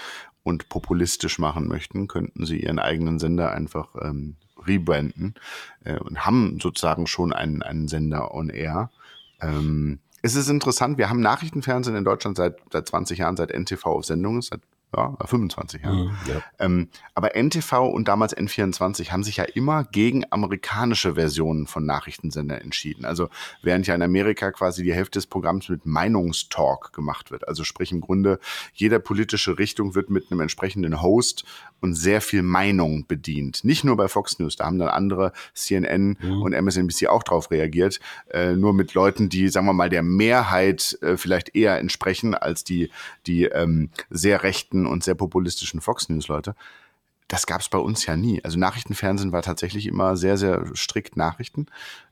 und populistisch machen möchten, könnten sie ihren eigenen Sender einfach ähm, rebranden äh, und haben sozusagen schon einen, einen Sender on air. Ähm, es ist interessant, wir haben Nachrichtenfernsehen in Deutschland seit, seit 20 Jahren, seit NTV auf Sendung ist, seit ja, 25 Jahren. Mhm, ja. Ähm, aber NTV und damals N24 haben sich ja immer gegen amerikanische Versionen von Nachrichtensendern entschieden. Also während ja in Amerika quasi die Hälfte des Programms mit Meinungstalk gemacht wird. Also sprich im Grunde, jede politische Richtung wird mit einem entsprechenden Host und sehr viel Meinung bedient. Nicht nur bei Fox News, da haben dann andere CNN und MSNBC auch drauf reagiert. Äh, nur mit Leuten, die, sagen wir mal, der Mehrheit äh, vielleicht eher entsprechen als die, die ähm, sehr rechten und sehr populistischen Fox News-Leute. Das gab es bei uns ja nie. Also Nachrichtenfernsehen war tatsächlich immer sehr, sehr strikt Nachrichten.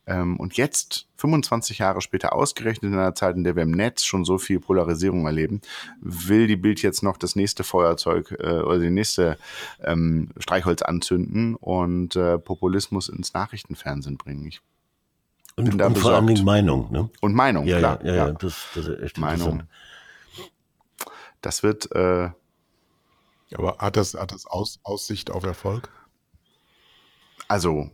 Ähm, und jetzt, 25 Jahre später, ausgerechnet in einer Zeit, in der wir im Netz schon so viel Polarisierung erleben, will die Bild jetzt noch das nächste Feuerzeug äh, oder die nächste ähm, Streichholz anzünden und äh, Populismus ins Nachrichtenfernsehen bringen. Ich, Und, und vor allen. Dingen Meinung. Ne? und Meinung, Ja, klar. ja, ja, ja, Das, das ist echt Meinung. Das wird, äh, Aber hat das, hat das Aus, Aussicht auf Erfolg? also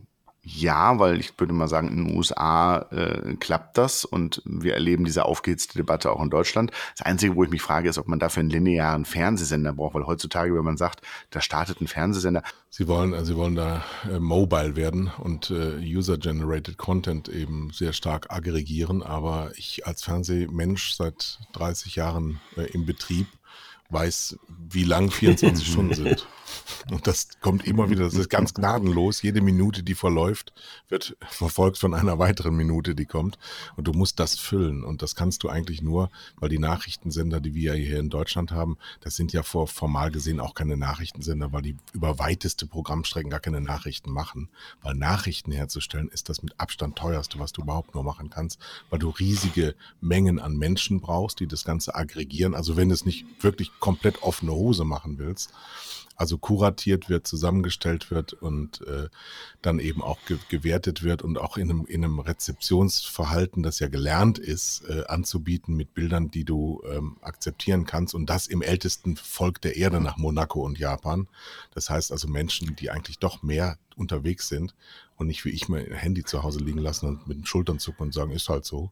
Ja, weil ich würde mal sagen, in den USA äh, klappt das und wir erleben diese aufgehitzte Debatte auch in Deutschland. Das Einzige, wo ich mich frage, ist, ob man dafür einen linearen Fernsehsender braucht, weil heutzutage, wenn man sagt, da startet ein Fernsehsender. Sie wollen, also Sie wollen da äh, mobile werden und äh, User-Generated Content eben sehr stark aggregieren, aber ich als Fernsehmensch seit 30 Jahren äh, im Betrieb weiß, wie lang 24 Stunden sind. Und das kommt immer wieder, das ist ganz gnadenlos. Jede Minute, die verläuft, wird verfolgt von einer weiteren Minute, die kommt. Und du musst das füllen. Und das kannst du eigentlich nur, weil die Nachrichtensender, die wir hier in Deutschland haben, das sind ja vor, formal gesehen auch keine Nachrichtensender, weil die über weiteste Programmstrecken gar keine Nachrichten machen. Weil Nachrichten herzustellen ist das mit Abstand teuerste, was du überhaupt nur machen kannst, weil du riesige Mengen an Menschen brauchst, die das Ganze aggregieren. Also wenn du es nicht wirklich komplett offene Hose machen willst, also kuratiert wird, zusammengestellt wird und äh, dann eben auch ge gewertet wird und auch in einem, in einem Rezeptionsverhalten, das ja gelernt ist, äh, anzubieten mit Bildern, die du ähm, akzeptieren kannst und das im ältesten Volk der Erde nach Monaco und Japan. Das heißt also Menschen, die eigentlich doch mehr unterwegs sind und nicht wie ich mein Handy zu Hause liegen lassen und mit den Schultern zucken und sagen, ist halt so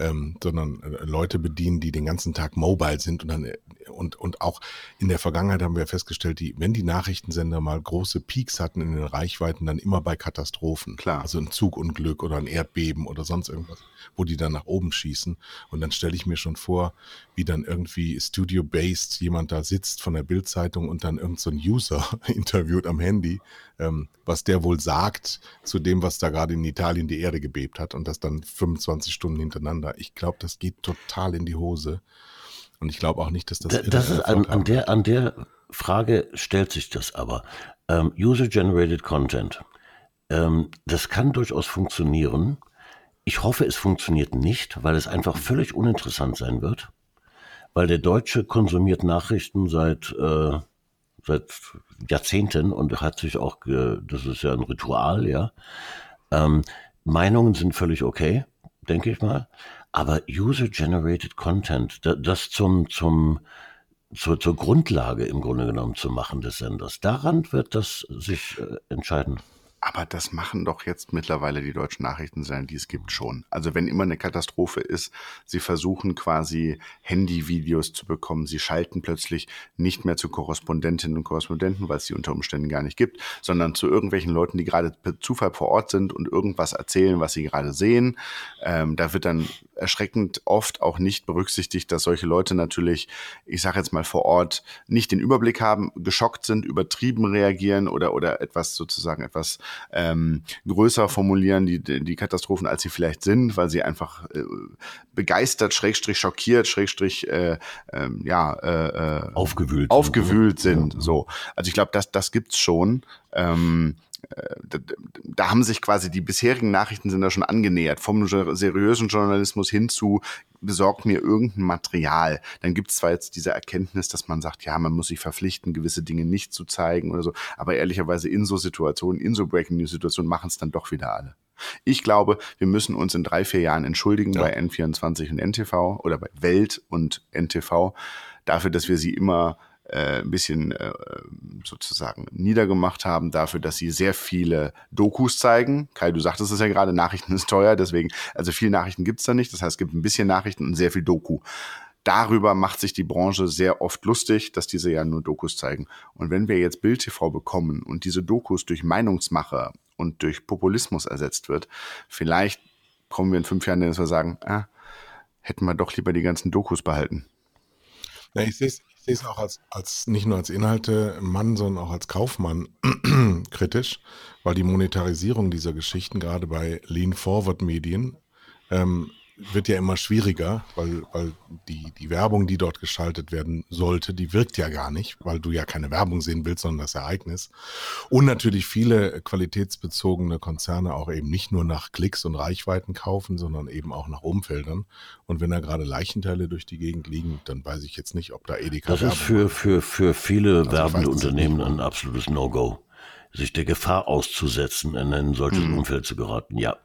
ähm, sondern äh, Leute bedienen, die den ganzen Tag mobile sind und dann äh, und, und auch in der Vergangenheit haben wir festgestellt, die, wenn die Nachrichtensender mal große Peaks hatten in den Reichweiten, dann immer bei Katastrophen. Klar. Also ein Zugunglück oder ein Erdbeben oder sonst irgendwas, wo die dann nach oben schießen. Und dann stelle ich mir schon vor, wie dann irgendwie Studio-based jemand da sitzt von der Bildzeitung und dann irgend so ein User interviewt am Handy, ähm, was der wohl sagt zu dem, was da gerade in Italien die Erde gebebt hat und das dann 25 Stunden hintereinander. Ich glaube, das geht total in die Hose. Und ich glaube auch nicht, dass das. das ist an, an, der, an der Frage stellt sich das aber. Ähm, User-Generated Content. Ähm, das kann durchaus funktionieren. Ich hoffe, es funktioniert nicht, weil es einfach völlig uninteressant sein wird. Weil der Deutsche konsumiert Nachrichten seit, äh, seit Jahrzehnten und hat sich auch, das ist ja ein Ritual, ja. Ähm, Meinungen sind völlig okay, denke ich mal. Aber User-Generated Content, das zum, zum, zur, zur Grundlage im Grunde genommen zu machen des Senders, daran wird das sich äh, entscheiden. Aber das machen doch jetzt mittlerweile die deutschen Nachrichtensender, die es gibt, schon. Also wenn immer eine Katastrophe ist, sie versuchen quasi Handyvideos zu bekommen. Sie schalten plötzlich nicht mehr zu Korrespondentinnen und Korrespondenten, weil es die unter Umständen gar nicht gibt, sondern zu irgendwelchen Leuten, die gerade per Zufall vor Ort sind und irgendwas erzählen, was sie gerade sehen. Ähm, da wird dann erschreckend oft auch nicht berücksichtigt, dass solche Leute natürlich, ich sage jetzt mal vor Ort, nicht den Überblick haben, geschockt sind, übertrieben reagieren oder, oder etwas sozusagen etwas ähm, größer formulieren, die, die Katastrophen, als sie vielleicht sind, weil sie einfach äh, begeistert, schrägstrich schockiert, schrägstrich äh, äh, ja, äh, aufgewühlt, aufgewühlt sind. sind. So. Also ich glaube, das, das gibt's schon. Ähm, da, da haben sich quasi die bisherigen Nachrichtensender schon angenähert, vom seriösen Journalismus hin zu besorgt mir irgendein Material. Dann gibt es zwar jetzt diese Erkenntnis, dass man sagt, ja, man muss sich verpflichten, gewisse Dinge nicht zu zeigen oder so, aber ehrlicherweise in so Situationen, in so Breaking News Situationen machen es dann doch wieder alle. Ich glaube, wir müssen uns in drei, vier Jahren entschuldigen ja. bei N24 und NTV oder bei Welt und NTV dafür, dass wir sie immer äh, ein bisschen äh, sozusagen niedergemacht haben dafür, dass sie sehr viele Dokus zeigen. Kai, du sagtest es ja gerade, Nachrichten ist teuer, deswegen, also viele Nachrichten gibt's da nicht. Das heißt, es gibt ein bisschen Nachrichten und sehr viel Doku. Darüber macht sich die Branche sehr oft lustig, dass diese ja nur Dokus zeigen. Und wenn wir jetzt Bild TV bekommen und diese Dokus durch Meinungsmacher und durch Populismus ersetzt wird, vielleicht kommen wir in fünf Jahren, dass wir sagen, ah, hätten wir doch lieber die ganzen Dokus behalten. Na, ich sehe es ich sehe es auch als, als nicht nur als Inhalte-Mann, sondern auch als Kaufmann kritisch, weil die Monetarisierung dieser Geschichten gerade bei Lean-Forward-Medien ähm, wird ja immer schwieriger, weil, weil die, die Werbung, die dort geschaltet werden sollte, die wirkt ja gar nicht, weil du ja keine Werbung sehen willst, sondern das Ereignis. Und natürlich viele qualitätsbezogene Konzerne auch eben nicht nur nach Klicks und Reichweiten kaufen, sondern eben auch nach Umfeldern. Und wenn da gerade Leichenteile durch die Gegend liegen, dann weiß ich jetzt nicht, ob da Edeka Das ist für, für, für viele also werbende Unternehmen ein absolutes No-Go, sich der Gefahr auszusetzen, in ein solches mhm. Umfeld zu geraten, ja.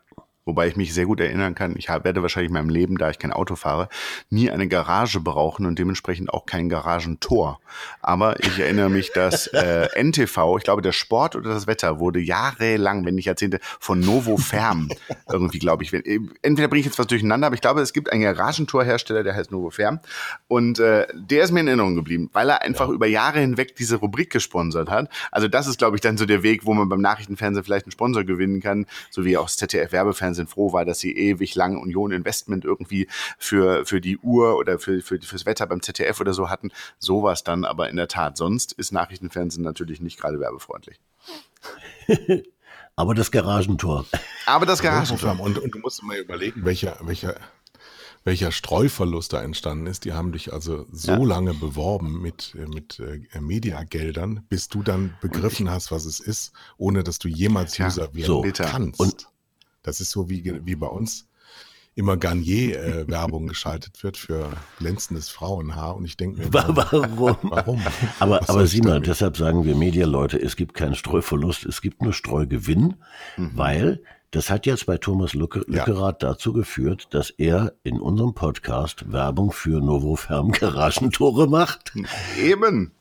Wobei ich mich sehr gut erinnern kann, ich werde wahrscheinlich in meinem Leben, da ich kein Auto fahre, nie eine Garage brauchen und dementsprechend auch kein Garagentor. Aber ich erinnere mich, dass äh, NTV, ich glaube, der Sport oder das Wetter wurde jahrelang, wenn nicht Jahrzehnte, von Novo Ferm irgendwie, glaube ich. Entweder bringe ich jetzt was durcheinander, aber ich glaube, es gibt einen Garagentorhersteller, der heißt Novo Ferm. Und äh, der ist mir in Erinnerung geblieben, weil er einfach ja. über Jahre hinweg diese Rubrik gesponsert hat. Also das ist, glaube ich, dann so der Weg, wo man beim Nachrichtenfernsehen vielleicht einen Sponsor gewinnen kann, so wie auch das ZDF-Werbefernsehen sind froh war, dass sie ewig lang Union Investment irgendwie für, für die Uhr oder für, für, fürs Wetter beim ZDF oder so hatten. Sowas dann aber in der Tat. Sonst ist Nachrichtenfernsehen natürlich nicht gerade werbefreundlich. aber das Garagentor. Aber das Garagentor. Und, und du musst mal überlegen, welcher, welcher, welcher Streuverlust da entstanden ist. Die haben dich also so ja. lange beworben mit, mit äh, Mediageldern, bis du dann begriffen hast, was es ist, ohne dass du jemals ja, User werden so. kannst. Und das ist so wie, wie bei uns immer Garnier-Werbung äh, geschaltet wird für glänzendes Frauenhaar. Und ich denke mir, warum? warum? aber, aber Sina, deshalb sagen wir Medialeute, es gibt keinen Streuverlust, es gibt nur Streugewinn, mhm. weil das hat jetzt bei Thomas Lücke, Lückerath ja. dazu geführt, dass er in unserem Podcast Werbung für Novoferm Garagentore macht. Eben.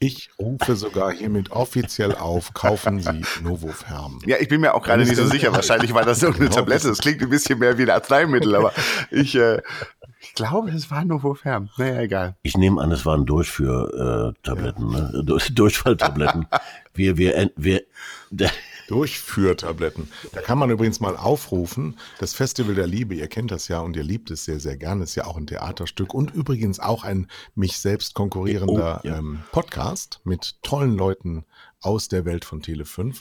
Ich rufe sogar hiermit offiziell auf, kaufen Sie Novoferm. Ja, ich bin mir auch gerade nicht so sicher. Wahrscheinlich war das irgendeine Tablette. Das klingt ein bisschen mehr wie ein Arzneimittel, aber ich, äh, ich glaube, es war Novoferm. Naja, egal. Ich nehme an, es waren Durchführtabletten, ja. ne? Durchfalltabletten. wir, wir, wir, Durchführtabletten. Da kann man übrigens mal aufrufen, das Festival der Liebe, ihr kennt das ja und ihr liebt es sehr, sehr gerne, ist ja auch ein Theaterstück und übrigens auch ein mich selbst konkurrierender oh, ja. ähm, Podcast mit tollen Leuten aus der Welt von Tele5.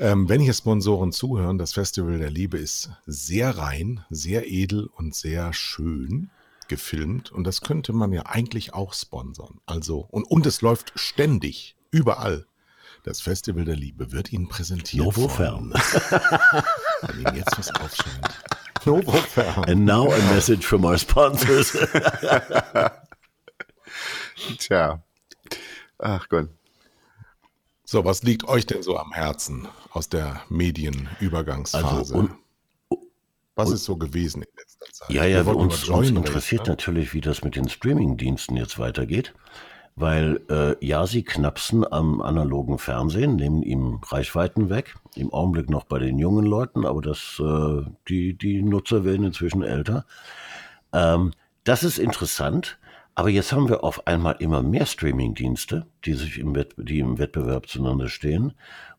Ähm, wenn hier Sponsoren zuhören, das Festival der Liebe ist sehr rein, sehr edel und sehr schön gefilmt und das könnte man ja eigentlich auch sponsern. Also und, und es läuft ständig, überall. Das Festival der Liebe wird Ihnen präsentiert. Novofern. Wenn Ihnen jetzt was aufscheint. Novofern. And now a message from our sponsors. Tja. Ach Gott. So, was liegt euch denn so am Herzen aus der Medienübergangsphase? Also, was ist so gewesen in letzter Zeit? Ja, ja, uns, uns interessiert ne? natürlich, wie das mit den Streamingdiensten jetzt weitergeht weil äh, ja, sie knapsen am analogen Fernsehen, nehmen ihm Reichweiten weg, im Augenblick noch bei den jungen Leuten, aber das, äh, die, die Nutzer werden inzwischen älter. Ähm, das ist interessant, aber jetzt haben wir auf einmal immer mehr Streamingdienste, die sich im, die im Wettbewerb zueinander stehen.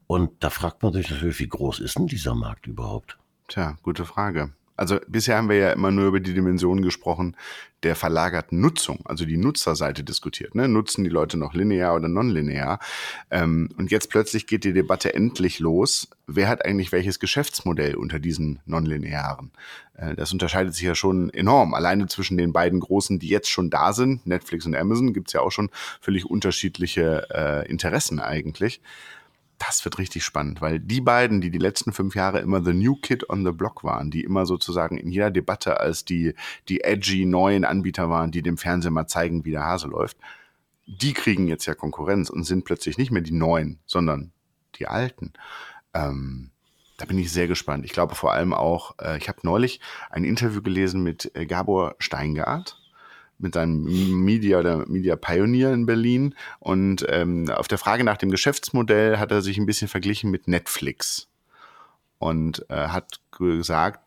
Und da fragt man sich natürlich, wie groß ist denn dieser Markt überhaupt? Tja, gute Frage. Also bisher haben wir ja immer nur über die Dimension gesprochen der verlagerten Nutzung, also die Nutzerseite diskutiert. Ne? Nutzen die Leute noch linear oder nonlinear? Ähm, und jetzt plötzlich geht die Debatte endlich los. Wer hat eigentlich welches Geschäftsmodell unter diesen nonlinearen? Äh, das unterscheidet sich ja schon enorm. Alleine zwischen den beiden großen, die jetzt schon da sind, Netflix und Amazon, gibt's ja auch schon völlig unterschiedliche äh, Interessen eigentlich das wird richtig spannend, weil die beiden, die die letzten fünf Jahre immer the new kid on the block waren, die immer sozusagen in jeder Debatte als die, die edgy neuen Anbieter waren, die dem Fernsehen mal zeigen, wie der Hase läuft, die kriegen jetzt ja Konkurrenz und sind plötzlich nicht mehr die neuen, sondern die alten. Ähm, da bin ich sehr gespannt. Ich glaube vor allem auch, äh, ich habe neulich ein Interview gelesen mit äh, Gabor Steingart, mit seinem Media oder Media Pioneer in Berlin. Und ähm, auf der Frage nach dem Geschäftsmodell hat er sich ein bisschen verglichen mit Netflix und äh, hat gesagt,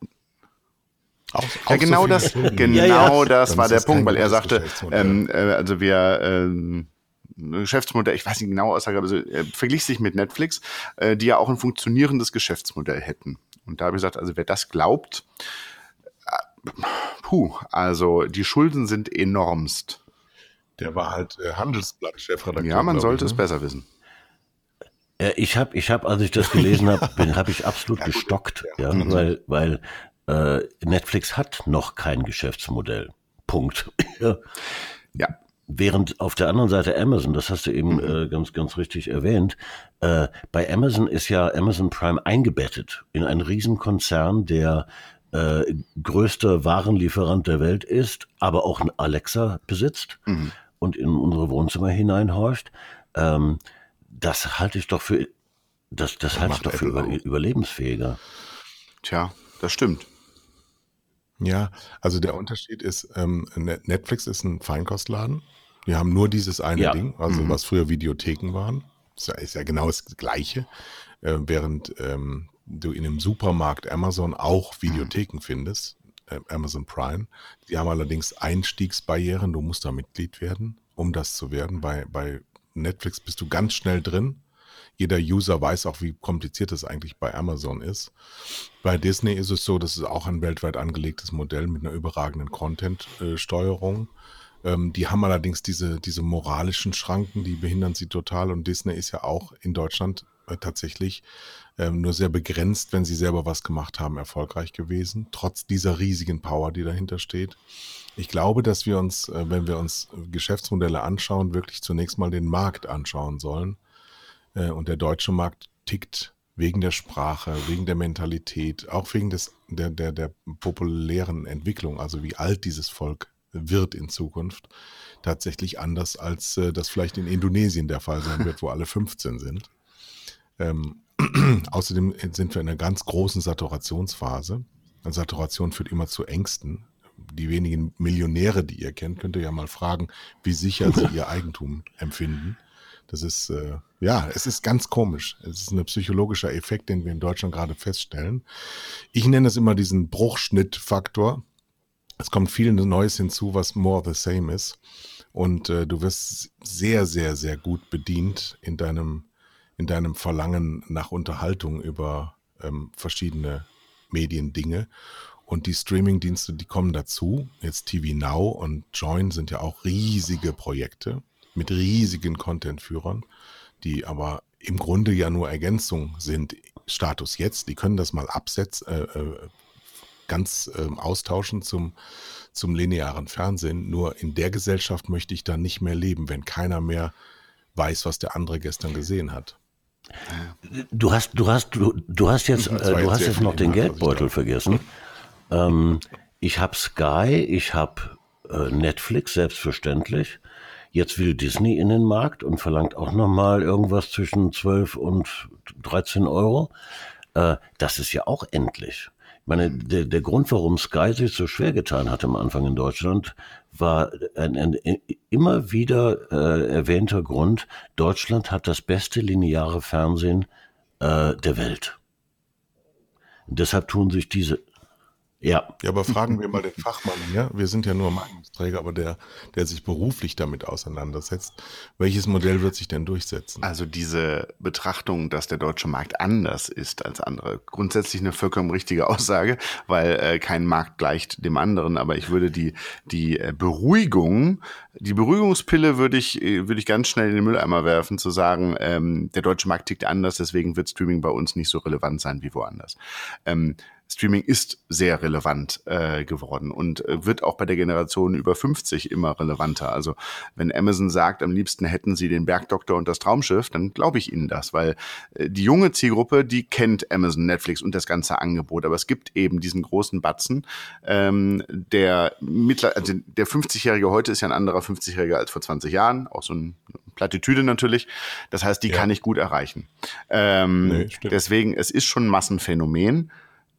auch, auch ja, genau so das, genau ja, ja. das war der Punkt, weil er sagte, ähm, äh, also wir ähm, Geschäftsmodell, ich weiß nicht genau Aussage, aber so, er verglich sich mit Netflix, äh, die ja auch ein funktionierendes Geschäftsmodell hätten. Und da habe ich gesagt, also wer das glaubt, puh, also die Schulden sind enormst. Der war halt äh, Handelsblatt-Chefredakteur. Ja, man sollte ich, ne? es besser wissen. Äh, ich habe, ich hab, als ich das gelesen habe, habe ich absolut ja, gestockt, ja, ja weil, weil äh, Netflix hat noch kein Geschäftsmodell. Punkt. ja. Während auf der anderen Seite Amazon, das hast du eben mhm. äh, ganz, ganz richtig erwähnt, äh, bei Amazon ist ja Amazon Prime eingebettet in einen Riesenkonzern, der äh, größter Warenlieferant der Welt ist, aber auch ein Alexa besitzt mhm. und in unsere Wohnzimmer hineinhorcht, ähm, das halte ich doch für das, das halte ich doch für über, überlebensfähiger. Tja, das stimmt. Ja, also der Unterschied ist, ähm, Netflix ist ein Feinkostladen. Wir haben nur dieses eine Ja. Ding, also Mhm. was früher Videotheken waren. Ist ja, ist ja genau das Gleiche. Äh, während ähm, du in einem Supermarkt Amazon auch Videotheken findest, äh, Amazon Prime. Die haben allerdings Einstiegsbarrieren. Du musst da Mitglied werden, um das zu werden. Bei, bei Netflix bist du ganz schnell drin. Jeder User weiß auch, wie kompliziert es eigentlich bei Amazon ist. Bei Disney ist es so, das ist auch ein weltweit angelegtes Modell mit einer überragenden Content-Steuerung. Ähm, die haben allerdings diese, diese moralischen Schranken, die behindern sie total. Und Disney ist ja auch in Deutschland tatsächlich ähm, nur sehr begrenzt, wenn sie selber was gemacht haben, erfolgreich gewesen, trotz dieser riesigen Power, die dahinter steht. Ich glaube, dass wir uns, äh, wenn wir uns Geschäftsmodelle anschauen, wirklich zunächst mal den Markt anschauen sollen. Äh, Und der deutsche Markt tickt wegen der Sprache, wegen der Mentalität, auch wegen des, der, der, der populären Entwicklung, also wie alt dieses Volk wird in Zukunft, tatsächlich anders, als äh, das vielleicht in Indonesien der Fall sein wird, wo alle 15 sind. Ähm, außerdem sind wir in einer ganz großen Saturationsphase. Eine Saturation führt immer zu Ängsten. Die wenigen Millionäre, die ihr kennt, könnt ihr ja mal fragen, wie sicher sie ihr Eigentum empfinden. Das ist, äh, ja, es ist ganz komisch. Es ist ein psychologischer Effekt, den wir in Deutschland gerade feststellen. Ich nenne es immer diesen Bruchschnittfaktor. Es kommt viel Neues hinzu, was more the same ist. Und äh, du wirst sehr, sehr, sehr gut bedient in deinem, in deinem Verlangen nach Unterhaltung über ähm, verschiedene Mediendinge. Und die Streaming-Dienste, die kommen dazu. Jetzt TV Now und Join sind ja auch riesige Projekte mit riesigen Content-Führern, die aber im Grunde ja nur Ergänzung sind. Status jetzt, die können das mal absetzen, äh, äh, ganz ähm, austauschen zum, zum linearen Fernsehen. Nur in der Gesellschaft möchte ich dann nicht mehr leben, wenn keiner mehr weiß, was der andere gestern gesehen hat. Du hast, du hast, du, du hast jetzt, äh, du hast jetzt noch den Geldbeutel vergessen. Ähm, ich habe Sky, ich habe äh, Netflix, selbstverständlich. Jetzt will Disney in den Markt und verlangt auch nochmal irgendwas zwischen 12 und 13 Euro. Äh, das ist ja auch endlich. Ich meine, der, der Grund, warum Sky sich so schwer getan hat am Anfang in Deutschland, war ein, ein immer wieder äh, erwähnter Grund, Deutschland hat das beste lineare Fernsehen äh, der Welt. Und deshalb tun sich diese, ja, Ja, aber fragen wir mal den Fachmann hier. Wir sind ja nur Meinungsträger, aber der, der sich beruflich damit auseinandersetzt. Welches Modell wird sich denn durchsetzen? Also diese Betrachtung, dass der deutsche Markt anders ist als andere, grundsätzlich eine vollkommen richtige Aussage, weil äh, kein Markt gleicht dem anderen. Aber ich würde die die äh, Beruhigung, die Beruhigungspille würde ich äh, würde ich ganz schnell in den Mülleimer werfen, zu sagen, ähm, der deutsche Markt tickt anders, deswegen wird Streaming bei uns nicht so relevant sein wie woanders. Ähm, Streaming ist sehr relevant äh, geworden und äh, wird auch bei der Generation über 50 immer relevanter. Also wenn Amazon sagt, am liebsten hätten sie den Bergdoktor und das Traumschiff, dann glaube ich ihnen das, weil äh, die junge Zielgruppe, die kennt Amazon, Netflix und das ganze Angebot. Aber es gibt eben diesen großen Batzen, ähm, der mittler, also der 50-Jährige heute ist ja ein anderer 50-Jähriger als vor 20 Jahren, auch so ein Plattitüde natürlich. Das heißt, die Ja. kann ich gut erreichen. Ähm, Nee, deswegen, es ist schon ein Massenphänomen.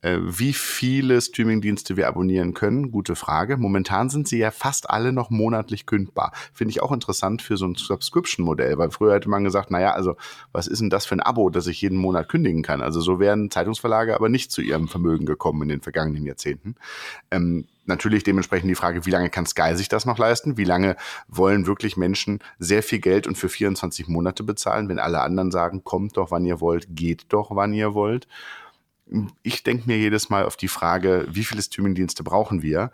Äh, Wie viele Streamingdienste wir abonnieren können, gute Frage. Momentan sind sie ja fast alle noch monatlich kündbar. Finde ich auch interessant für so ein Subscription-Modell, weil früher hätte man gesagt, naja, also was ist denn das für ein Abo, das ich jeden Monat kündigen kann? Also so wären Zeitungsverlage aber nicht zu ihrem Vermögen gekommen in den vergangenen Jahrzehnten. Ähm, natürlich dementsprechend die Frage, wie lange kann Sky sich das noch leisten? Wie lange wollen wirklich Menschen sehr viel Geld und für 24 Monate bezahlen, wenn alle anderen sagen, kommt doch, wann ihr wollt, geht doch, wann ihr wollt? Ich denke mir jedes Mal auf die Frage, wie viele Streamingdienste brauchen wir?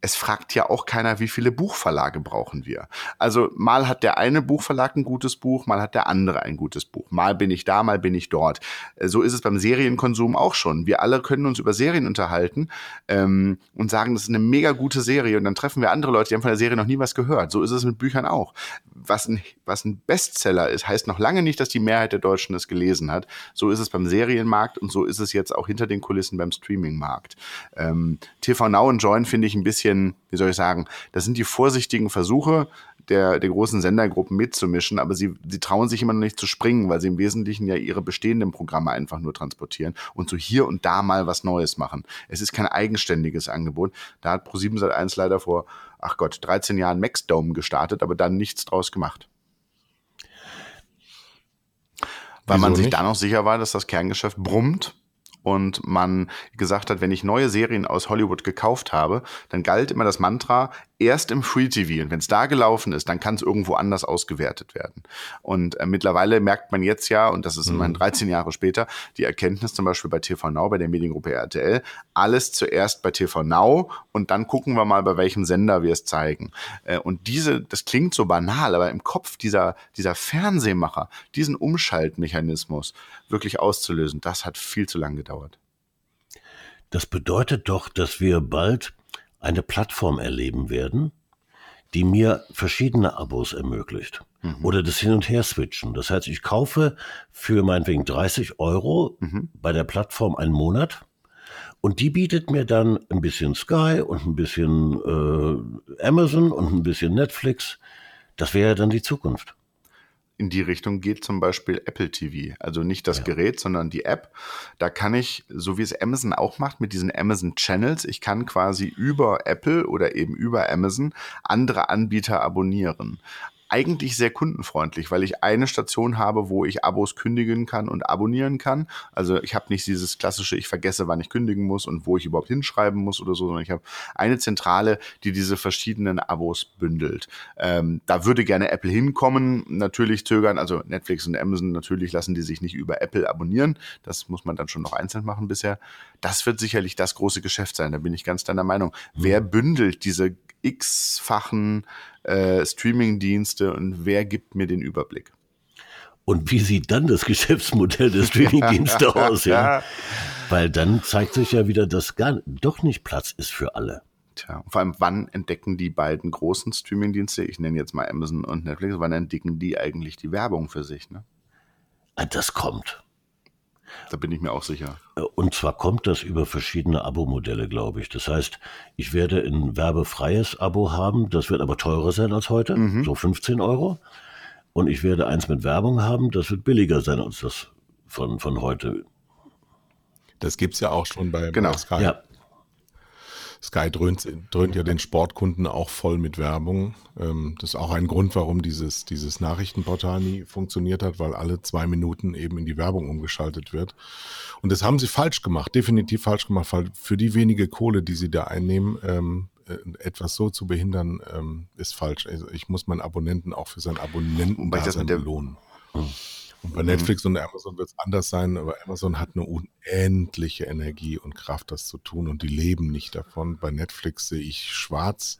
Es fragt ja auch keiner, wie viele Buchverlage brauchen wir. Also mal hat der eine Buchverlag ein gutes Buch, mal hat der andere ein gutes Buch. Mal bin ich da, mal bin ich dort. Äh, So ist es beim Serienkonsum auch schon. Wir alle können uns über Serien unterhalten ähm, und sagen, das ist eine mega gute Serie und dann treffen wir andere Leute, die haben von der Serie noch nie was gehört. So ist es mit Büchern auch. Was ein, was ein Bestseller ist, heißt noch lange nicht, dass die Mehrheit der Deutschen es gelesen hat. So ist es beim Serienmarkt und so ist es jetzt auch hinter den Kulissen beim Streamingmarkt. Ähm, TV Now und Join finde ich ein bisschen, wie soll ich sagen, das sind die vorsichtigen Versuche der, der großen Sendergruppen mitzumischen, aber sie, sie trauen sich immer noch nicht zu springen, weil sie im Wesentlichen ja ihre bestehenden Programme einfach nur transportieren und so hier und da mal was Neues machen. Es ist kein eigenständiges Angebot. Da hat Pro7 Sat1 leider vor, ach Gott, 13 Jahren Maxdome gestartet, aber dann nichts draus gemacht. Weil Wieso man sich nicht? da noch sicher war, dass das Kerngeschäft brummt und man gesagt hat, wenn ich neue Serien aus Hollywood gekauft habe, dann galt immer das Mantra, erst im Free TV und wenn es da gelaufen ist, dann kann es irgendwo anders ausgewertet werden. Und äh, mittlerweile merkt man jetzt ja, und das ist immerhin 13 Jahre später, die Erkenntnis zum Beispiel bei TV Now, bei der Mediengruppe RTL, alles zuerst bei TV Now und dann gucken wir mal, bei welchem Sender wir es zeigen. Äh, und diese, das klingt so banal, aber im Kopf dieser, dieser Fernsehmacher, diesen Umschaltmechanismus wirklich auszulösen, das hat viel zu lang gedauert. Das bedeutet doch, dass wir bald eine Plattform erleben werden, die mir verschiedene Abos ermöglicht. Oder das Hin- und Her-Switchen. Das heißt, ich kaufe für meinetwegen 30 Euro bei der Plattform einen Monat und die bietet mir dann ein bisschen Sky und ein bisschen äh, Amazon und ein bisschen Netflix. Das wäre ja dann die Zukunft. In die Richtung geht zum Beispiel Apple TV. Also nicht das Gerät, sondern die App. Da kann ich, so wie es Amazon auch macht, mit diesen Amazon Channels, ich kann quasi über Apple oder eben über Amazon andere Anbieter abonnieren. Eigentlich sehr kundenfreundlich, weil ich eine Station habe, wo ich Abos kündigen kann und abonnieren kann. Also ich habe nicht dieses klassische, ich vergesse, wann ich kündigen muss und wo ich überhaupt hinschreiben muss oder so, sondern ich habe eine Zentrale, die diese verschiedenen Abos bündelt. Ähm, da würde gerne Apple hinkommen, natürlich zögern, also Netflix und Amazon, natürlich lassen die sich nicht über Apple abonnieren. Das muss man dann schon noch einzeln machen bisher. Das wird sicherlich das große Geschäft sein, da bin ich ganz deiner Meinung. Wer bündelt diese x-fachen äh, Streaming-Dienste und wer gibt mir den Überblick? Und wie sieht dann das Geschäftsmodell der Streamingdienste aus? Ja? Weil dann zeigt sich ja wieder, dass gar doch nicht Platz ist für alle. Tja, und vor allem, wann entdecken die beiden großen Streaming-Dienste, ich nenne jetzt mal Amazon und Netflix, wann entdecken die eigentlich die Werbung für sich? Ne? Ah, Das kommt. Da bin ich mir auch sicher. Und zwar kommt das über verschiedene Abo-Modelle, glaube ich. Das heißt, ich werde ein werbefreies Abo haben, das wird aber teurer sein als heute, so 15 Euro. Und ich werde eins mit Werbung haben, das wird billiger sein als das von, von heute. Das gibt's ja auch schon bei, Genau. Sky. Ja, Sky dröhnt, dröhnt ja den Sportkunden auch voll mit Werbung. Ähm, das ist auch ein Grund, warum dieses, dieses Nachrichtenportal nie funktioniert hat, weil alle zwei Minuten eben in die Werbung umgeschaltet wird. Und das haben sie falsch gemacht, definitiv falsch gemacht, weil für die wenige Kohle, die sie da einnehmen, ähm, äh, etwas so zu behindern, ähm, ist falsch. Also ich muss meinen Abonnenten auch für sein Abonnenten Wobei ich Und bei Netflix und Amazon wird es anders sein, aber Amazon hat eine unendliche Energie und Kraft, das zu tun und die leben nicht davon. Bei Netflix sehe ich schwarz,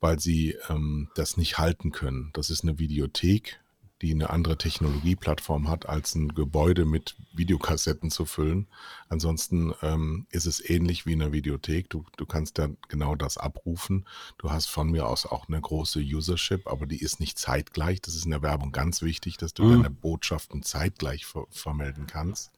weil sie ähm, das nicht halten können. Das ist eine Videothek, die eine andere Technologieplattform hat, als ein Gebäude mit Videokassetten zu füllen. Ansonsten ähm, ist es ähnlich wie eine Videothek. Du, du kannst da genau das abrufen. Du hast von mir aus auch eine große Usership, aber die ist nicht zeitgleich. Das ist in der Werbung ganz wichtig, dass du deine Botschaften zeitgleich ver vermelden kannst.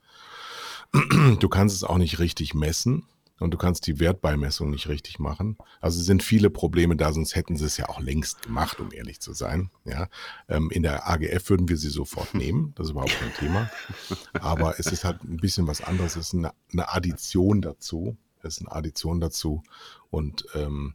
Du kannst es auch nicht richtig messen und du kannst die Wertbeimessung nicht richtig machen. Also es sind viele Probleme da, sonst hätten sie es ja auch längst gemacht, um ehrlich zu sein. Ja, ähm, in der AGF würden wir sie sofort nehmen, das ist überhaupt kein Thema. Aber es ist halt ein bisschen was anderes. Es ist eine, eine Addition dazu. Es ist eine Addition dazu und ähm,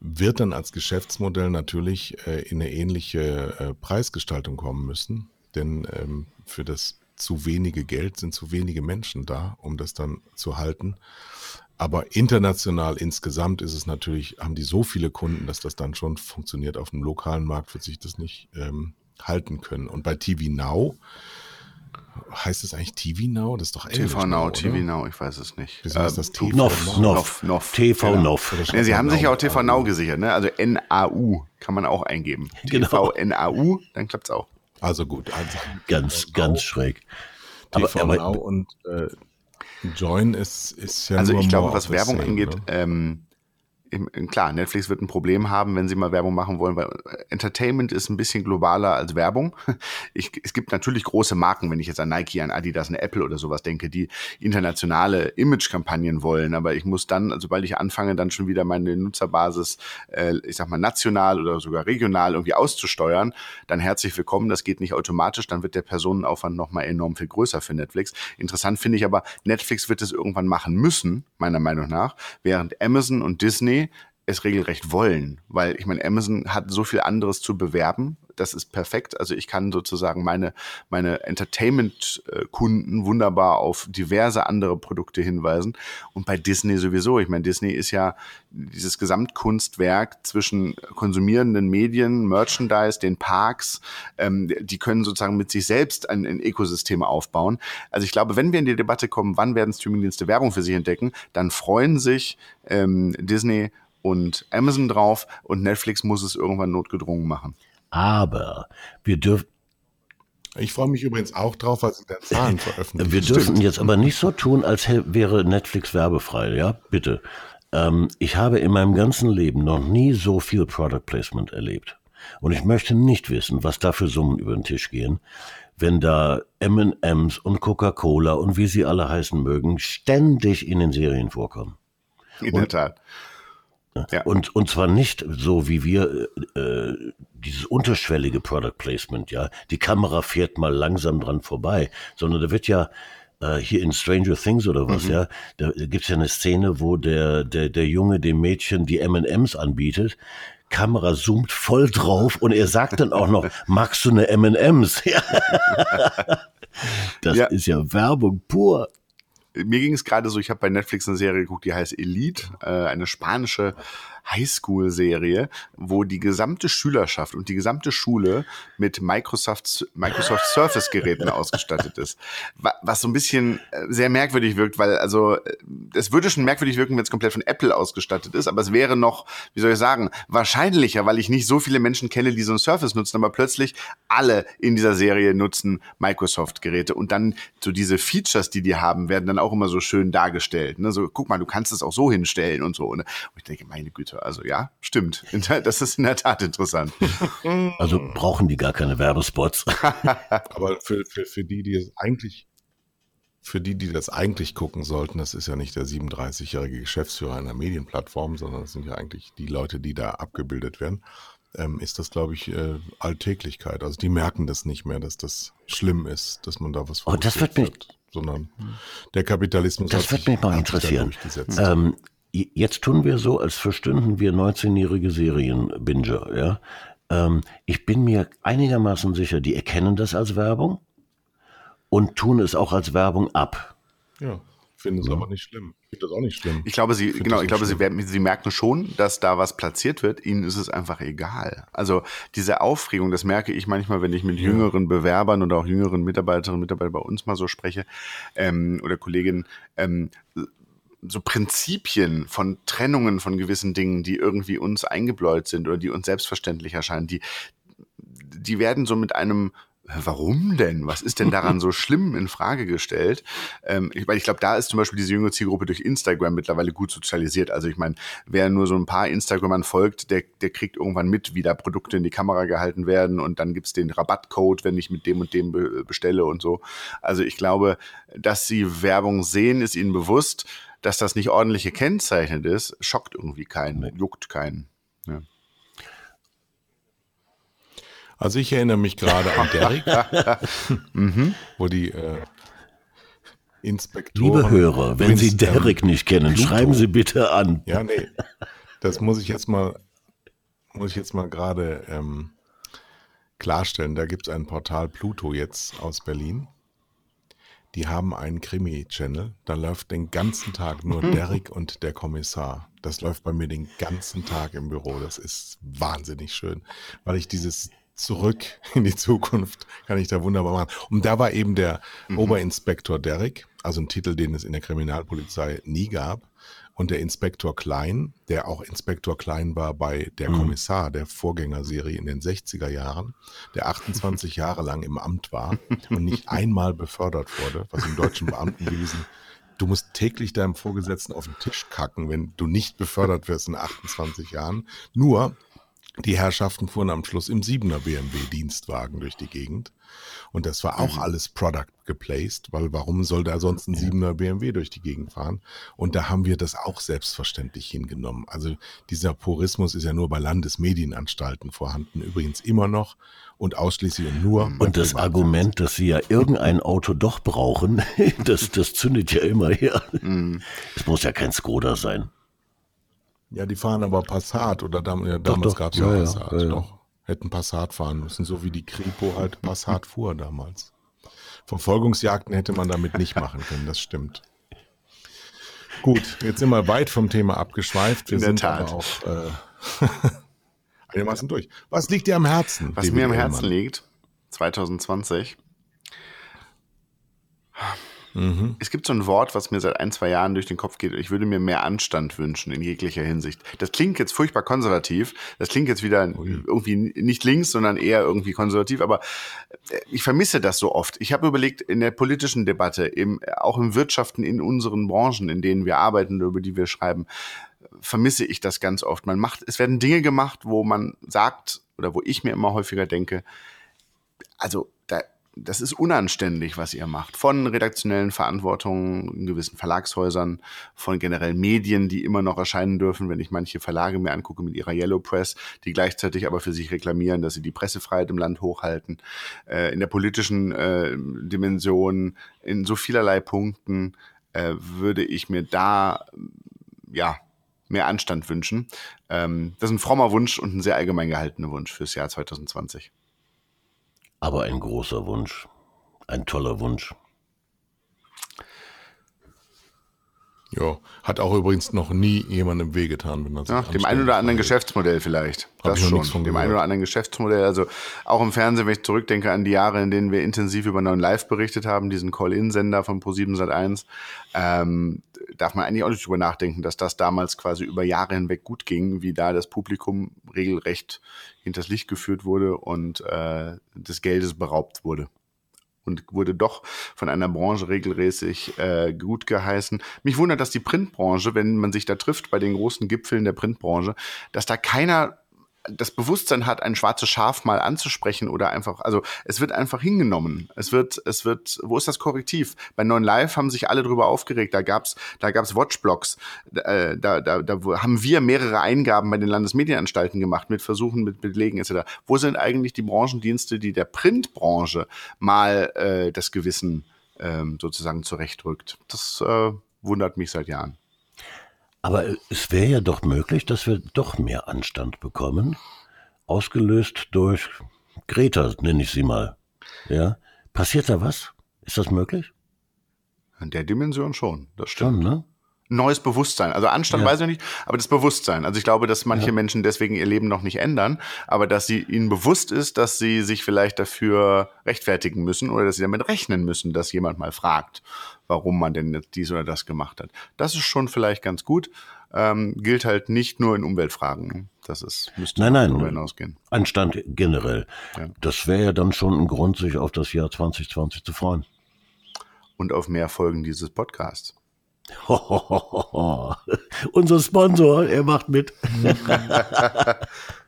wird dann als Geschäftsmodell natürlich äh, in eine ähnliche äh, Preisgestaltung kommen müssen. Denn ähm, für das zu wenige Geld sind zu wenige Menschen da, um das dann zu halten. Aber international insgesamt ist es natürlich, haben die so viele Kunden, dass das dann schon funktioniert. Auf dem lokalen Markt wird sich das nicht ähm, halten können. Und bei TV Now, heißt es eigentlich TV Now? Das ist doch. TV Now, oder? TV Now, ich weiß es nicht. Wieso heißt das TV Noff, Now? Noff, Noff, TV genau. Noff. Ja, sie haben sich ja auch Now. TV Now gesichert, ne? Also NAU kann man auch eingeben. Genau. TV NAU, dann klappt's auch. Also gut. Also Ganz, ganz schräg. Aber, TV aber Now und äh, Join ist, ist ja Also ich glaube, was Werbung angeht, ne? ähm, klar, Netflix wird ein Problem haben, wenn sie mal Werbung machen wollen, weil Entertainment ist ein bisschen globaler als Werbung. Ich, es gibt natürlich große Marken, wenn ich jetzt an Nike, an Adidas, an Apple oder sowas denke, die internationale Image-Kampagnen wollen. Aber ich muss dann, sobald ich anfange, dann schon wieder meine Nutzerbasis, äh, ich sag mal, national oder sogar regional irgendwie auszusteuern, dann herzlich willkommen. Das geht nicht automatisch. Dann wird der Personenaufwand nochmal enorm viel größer für Netflix. Interessant finde ich aber, Netflix wird es irgendwann machen müssen, meiner Meinung nach, während Amazon und Disney es regelrecht wollen, weil ich meine, Amazon hat so viel anderes zu bewerben. Das ist perfekt. Also ich kann sozusagen meine, meine Entertainment-Kunden wunderbar auf diverse andere Produkte hinweisen. Und bei Disney sowieso. Ich meine, Disney ist ja dieses Gesamtkunstwerk zwischen konsumierenden Medien, Merchandise, den Parks. Ähm, die können sozusagen mit sich selbst ein, ein Ökosystem aufbauen. Also ich glaube, wenn wir in die Debatte kommen, wann werden Streamingdienste Werbung für sich entdecken, dann freuen sich ähm, Disney und Amazon drauf und Netflix muss es irgendwann notgedrungen machen. Aber wir dürfen. Ich freue mich übrigens auch drauf, was sie da Zahlen veröffentlichen. Wir dürfen Stimmt. jetzt aber nicht so tun, als wäre Netflix werbefrei, ja? Bitte. Ähm, ich habe in meinem ganzen Leben noch nie so viel Product Placement erlebt. Und ich möchte nicht wissen, was da für Summen über den Tisch gehen, wenn da M&M's und Coca-Cola und wie sie alle heißen mögen, ständig in den Serien vorkommen. In und, der Tat. Ja. Und, und zwar nicht so wie wir äh, dieses unterschwellige Product Placement, ja. Die Kamera fährt mal langsam dran vorbei, sondern da wird ja äh, hier in Stranger Things oder was, mhm. ja, da gibt's ja eine Szene, wo der, der, der Junge dem Mädchen die M&M's anbietet. Kamera zoomt voll drauf und er sagt dann auch noch, magst du eine M&M's? das ja. ist ja Werbung pur mir ging es gerade so, ich habe bei Netflix eine Serie geguckt, die heißt Elite, äh, eine spanische Highschool-Serie, wo die gesamte Schülerschaft und die gesamte Schule mit Microsoft, Microsoft Surface-Geräten ausgestattet ist. Was so ein bisschen äh, sehr merkwürdig wirkt, weil also äh, es würde schon merkwürdig wirken, wenn es komplett von Apple ausgestattet ist, aber es wäre noch, wie soll ich sagen, wahrscheinlicher, weil ich nicht so viele Menschen kenne, die so ein Surface nutzen, aber plötzlich alle in dieser Serie nutzen Microsoft-Geräte und dann so diese Features, die die haben, werden dann auch immer so schön dargestellt. Ne? So, guck mal, du kannst es auch so hinstellen und so. Ne? Und ich denke, meine Güte, Leute. Also ja, stimmt. Das ist in der Tat interessant. Also brauchen die gar keine Werbespots. Aber für, für, für die, die es eigentlich, für die, die das eigentlich gucken sollten, das ist ja nicht der 37-jährige Geschäftsführer einer Medienplattform, sondern das sind ja eigentlich die Leute, die da abgebildet werden, ähm, ist das, glaube ich, äh, Alltäglichkeit. Also die merken das nicht mehr, dass das schlimm ist, dass man da was Oh, das wird mich, sondern der Kapitalismus das wird mich mal interessieren. Ähm, jetzt tun wir so, als verstünden wir 19-jährige Serienbinger, ja. Ähm, ich bin mir einigermaßen sicher, die erkennen das als Werbung und tun es auch als Werbung ab. Ja, finde es ja. aber nicht schlimm. Ich finde das auch nicht schlimm. Ich glaube, sie, ich genau, ich glaube, sie, werden, sie merken schon, dass da was platziert wird. Ihnen ist es einfach egal. Also diese Aufregung, das merke ich manchmal, wenn ich mit ja. jüngeren Bewerbern oder auch jüngeren Mitarbeiterinnen und Mitarbeitern bei uns mal so spreche ähm, oder Kolleginnen. Ähm, so Prinzipien von Trennungen von gewissen Dingen, die irgendwie uns eingebläut sind oder die uns selbstverständlich erscheinen, die, die werden so mit einem Warum denn? Was ist denn daran so schlimm in Frage gestellt? Ähm, ich, weil ich glaube, da ist zum Beispiel diese junge Zielgruppe durch Instagram mittlerweile gut sozialisiert. Also ich meine, wer nur so ein paar Instagramern folgt, der, der kriegt irgendwann mit, wie da Produkte in die Kamera gehalten werden und dann gibt's den Rabattcode, wenn ich mit dem und dem bestelle und so. Also ich glaube, dass sie Werbung sehen, ist ihnen bewusst dass das nicht ordentlich gekennzeichnet ist, schockt irgendwie keinen, juckt keinen. Ja. Also ich erinnere mich gerade an Derek, mhm. wo die äh, Inspektoren... Liebe Hörer, wenn Sie Derek nicht kennen, Pluto. schreiben Sie bitte an. Ja, nee, das muss ich jetzt mal, muss ich jetzt mal gerade ähm, klarstellen. Da gibt es ein Portal Pluto jetzt aus Berlin die haben einen Krimi-Channel. Da läuft den ganzen Tag nur mhm. Derek und der Kommissar. Das läuft bei mir den ganzen Tag im Büro. Das ist wahnsinnig schön, weil ich dieses zurück in die Zukunft kann ich da wunderbar machen. Und da war eben der mhm. Oberinspektor Derek, also ein Titel, den es in der Kriminalpolizei nie gab und der Inspektor Klein, der auch Inspektor Klein war bei Der mhm. Kommissar, der Vorgängerserie in den 60er Jahren, der 28 Jahre lang im Amt war und nicht einmal befördert wurde, was im deutschen Beamtenwesen du musst täglich deinem Vorgesetzten auf den Tisch kacken, wenn du nicht befördert wirst in 28 Jahren. Nur, die Herrschaften fuhren am Schluss im 7er BMW Dienstwagen durch die Gegend. Und das war auch mhm. alles Product geplaced, weil warum soll da sonst ein 7er BMW durch die Gegend fahren? Und da haben wir das auch selbstverständlich hingenommen. Also dieser Purismus ist ja nur bei Landesmedienanstalten vorhanden, übrigens immer noch und ausschließlich und nur. Und das Argument, dass sie ja irgendein Auto doch brauchen, das, das zündet ja immer her. Mhm. Es muss ja kein Skoda sein. Ja, die fahren aber Passat oder dam ja, damals gab es ja, ja Passat. Ja, ja. Doch, hätten Passat fahren müssen, so wie die Kripo halt Passat fuhr damals. Verfolgungsjagden hätte man damit nicht machen können, das stimmt. Gut, jetzt sind wir weit vom Thema abgeschweift. Wir sind Tat. aber auch äh, einigermaßen durch. Was liegt dir am Herzen? Was mir am Herzen liegt, 2020, Mhm. Es gibt so ein Wort, was mir seit ein, zwei Jahren durch den Kopf geht. Ich würde mir mehr Anstand wünschen in jeglicher Hinsicht. Das klingt jetzt furchtbar konservativ. Das klingt jetzt wieder Ui. irgendwie nicht links, sondern eher irgendwie konservativ. Aber äh, ich vermisse das so oft. Ich habe überlegt, in der politischen Debatte, im, auch im Wirtschaften, in unseren Branchen, in denen wir arbeiten, über die wir schreiben, vermisse ich das ganz oft. Man macht, es werden Dinge gemacht, wo man sagt, oder wo ich mir immer häufiger denke, also da das ist unanständig, was ihr macht. Von redaktionellen Verantwortungen in gewissen Verlagshäusern, von generell Medien, die immer noch erscheinen dürfen, wenn ich manche Verlage mir angucke mit ihrer Yellow Press, die gleichzeitig aber für sich reklamieren, dass sie die Pressefreiheit im Land hochhalten. Äh, in der politischen äh, Dimension, in so vielerlei Punkten äh, würde ich mir da, ja, mehr Anstand wünschen. Ähm, das ist ein frommer Wunsch und ein sehr allgemein gehaltener Wunsch fürs Jahr 2020. Aber ein großer Wunsch, ein toller Wunsch. Ja, hat auch übrigens noch nie jemandem wehgetan, wenn das ja, dem einen oder anderen Geschäftsmodell vielleicht. Das schon. Dem einen oder anderen Geschäftsmodell. Also auch im Fernsehen, wenn ich zurückdenke an die Jahre, in denen wir intensiv über neuen Live berichtet haben, diesen Call-In-Sender von Pro7 Sat1, ähm, darf man eigentlich auch nicht drüber nachdenken, dass das damals quasi über Jahre hinweg gut ging, wie da das Publikum regelrecht hinters Licht geführt wurde und äh, des Geldes beraubt wurde und wurde doch von einer Branche regelmäßig äh, gut geheißen. Mich wundert, dass die Printbranche, wenn man sich da trifft bei den großen Gipfeln der Printbranche, dass da keiner das Bewusstsein hat, ein schwarzes Schaf mal anzusprechen oder einfach, also es wird einfach hingenommen. Es wird, es wird, wo ist das Korrektiv? Bei Neuen Live haben sich alle drüber aufgeregt. Da gab's, da gab's Watchblocks. Äh, da, da, da haben wir mehrere Eingaben bei den Landesmedienanstalten gemacht mit Versuchen, mit Belegen etc. Wo sind eigentlich die Branchendienste, die der Printbranche mal äh, das Gewissen ähm, sozusagen zurechtrückt? Das äh, wundert mich seit Jahren. Aber es wäre ja doch möglich, dass wir doch mehr Anstand bekommen, ausgelöst durch Greta, nenne ich sie mal. Ja, passiert da was? Ist das möglich? In der Dimension schon, das stimmt. Schon, ne? neues Bewusstsein. Also Anstand ja. weiß ich nicht, aber das Bewusstsein. Also ich glaube, dass manche ja. Menschen deswegen ihr Leben noch nicht ändern, aber dass sie ihnen bewusst ist, dass sie sich vielleicht dafür rechtfertigen müssen oder dass sie damit rechnen müssen, dass jemand mal fragt, warum man denn jetzt dies oder das gemacht hat. Das ist schon vielleicht ganz gut. Ähm, gilt halt nicht nur in Umweltfragen. Das ist, müsste nein, nein, darüber hinausgehen. Anstand generell. Ja. Das wäre ja dann schon ein Grund, sich auf das Jahr 2020 zu freuen. Und auf mehr Folgen dieses Podcasts. Unser Sponsor, er macht mit.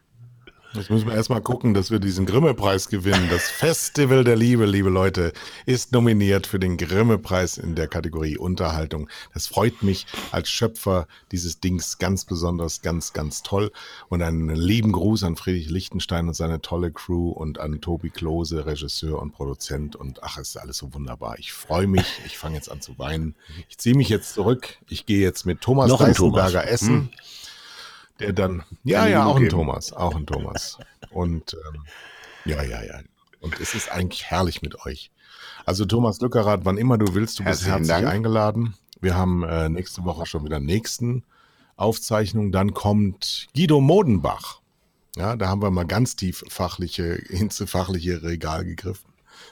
Jetzt müssen wir erstmal gucken, dass wir diesen Grimme-Preis gewinnen. Das Festival der Liebe, liebe Leute, ist nominiert für den Grimme-Preis in der Kategorie Unterhaltung. Das freut mich als Schöpfer dieses Dings ganz besonders, ganz, ganz toll. Und einen lieben Gruß an Friedrich Lichtenstein und seine tolle Crew und an Tobi Klose, Regisseur und Produzent. Und ach, es ist alles so wunderbar. Ich freue mich. Ich fange jetzt an zu weinen. Ich ziehe mich jetzt zurück. Ich gehe jetzt mit Thomas Deisenberger essen. Hm der dann, ja, ja, auch ein Thomas, auch ein Thomas. Und ähm, ja, ja, ja. Und es ist eigentlich herrlich mit euch. Also Thomas Lückerath, wann immer du willst, du bist herzlich Dank. eingeladen. Wir haben äh, nächste Woche schon wieder nächsten Aufzeichnung. Dann kommt Guido Modenbach. Ja, da haben wir mal ganz tief fachliche, ins fachliche Regal gegriffen.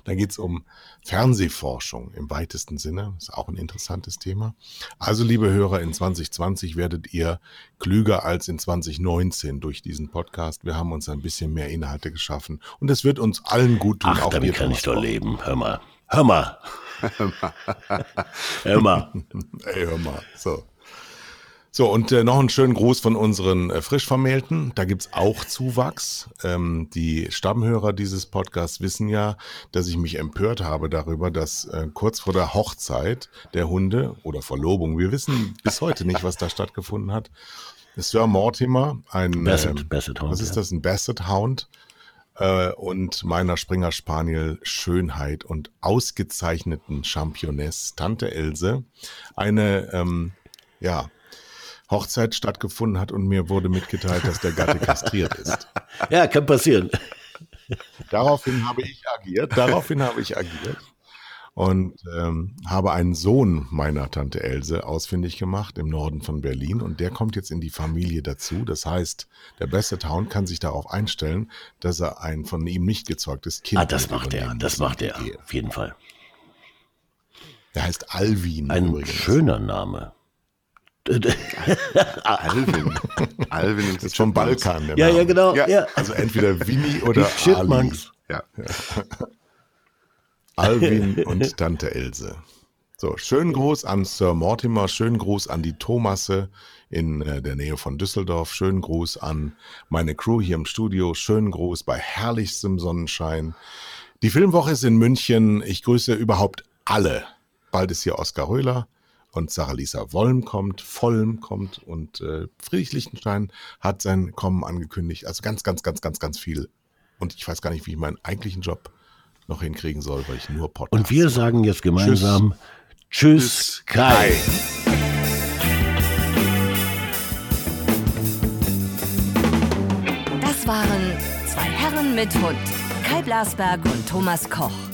Da geht es um Fernsehforschung im weitesten Sinne. Ist auch ein interessantes Thema. Also, liebe Hörer, in 2020 werdet ihr klüger als in 2019 durch diesen Podcast. Wir haben uns ein bisschen mehr Inhalte geschaffen und es wird uns allen gut tun. Ach, auch damit kann ich doch leben. Hör mal. Hör mal. Hör mal. Ey, hör mal. So. So, und äh, noch einen schönen Gruß von unseren äh, Frischvermählten. Da gibt's auch Zuwachs. Ähm, die Stammhörer dieses Podcasts wissen ja, dass ich mich empört habe darüber, dass äh, kurz vor der Hochzeit der Hunde oder Verlobung, wir wissen bis heute nicht, was da stattgefunden hat, Sir Mortimer, ein Basset, ähm, Basset Hound, was ist das, ein Basset Hound. Äh, und meiner Springer Spaniel Schönheit und ausgezeichneten Championess Tante Else. Eine ähm, ja, Hochzeit stattgefunden hat und mir wurde mitgeteilt, dass der Gatte kastriert ist. Ja, kann passieren. Daraufhin habe ich agiert, daraufhin habe ich agiert und ähm, habe einen Sohn meiner Tante Else ausfindig gemacht im Norden von Berlin und der kommt jetzt in die Familie dazu. Das heißt, der beste Town kann sich darauf einstellen, dass er ein von ihm nicht gezeugtes Kind Ah, das macht er, das macht er, auf jeden Fall. Der heißt Alvin Ein übrigens. schöner Name. Alvin. Alvin und ist vom Balkan. Der Ja, Name. ja, genau. Ja. Ja. Also entweder Winnie oder Chipmunks. Ja. Alvin und Tante Else. So, schönen Gruß an Sir Mortimer, schönen Gruß an die Thomasse in äh, der Nähe von Düsseldorf, schönen Gruß an meine Crew hier im Studio, schönen Gruß bei herrlichstem Sonnenschein. Die Filmwoche ist in München. Ich grüße überhaupt alle. Bald ist hier Oskar Röhler und Sarah Lisa Wollm kommt, Vollm kommt und äh, Friedrich Lichtenstein hat sein Kommen angekündigt. Also ganz, ganz, ganz, ganz, ganz viel. Und ich weiß gar nicht, wie ich meinen eigentlichen Job noch hinkriegen soll, weil ich nur Podcast Und wir sagen jetzt gemeinsam Tschüss, Tschüss, Kai. Das waren zwei Herren mit Hund. Kai Blasberg und Thomas Koch.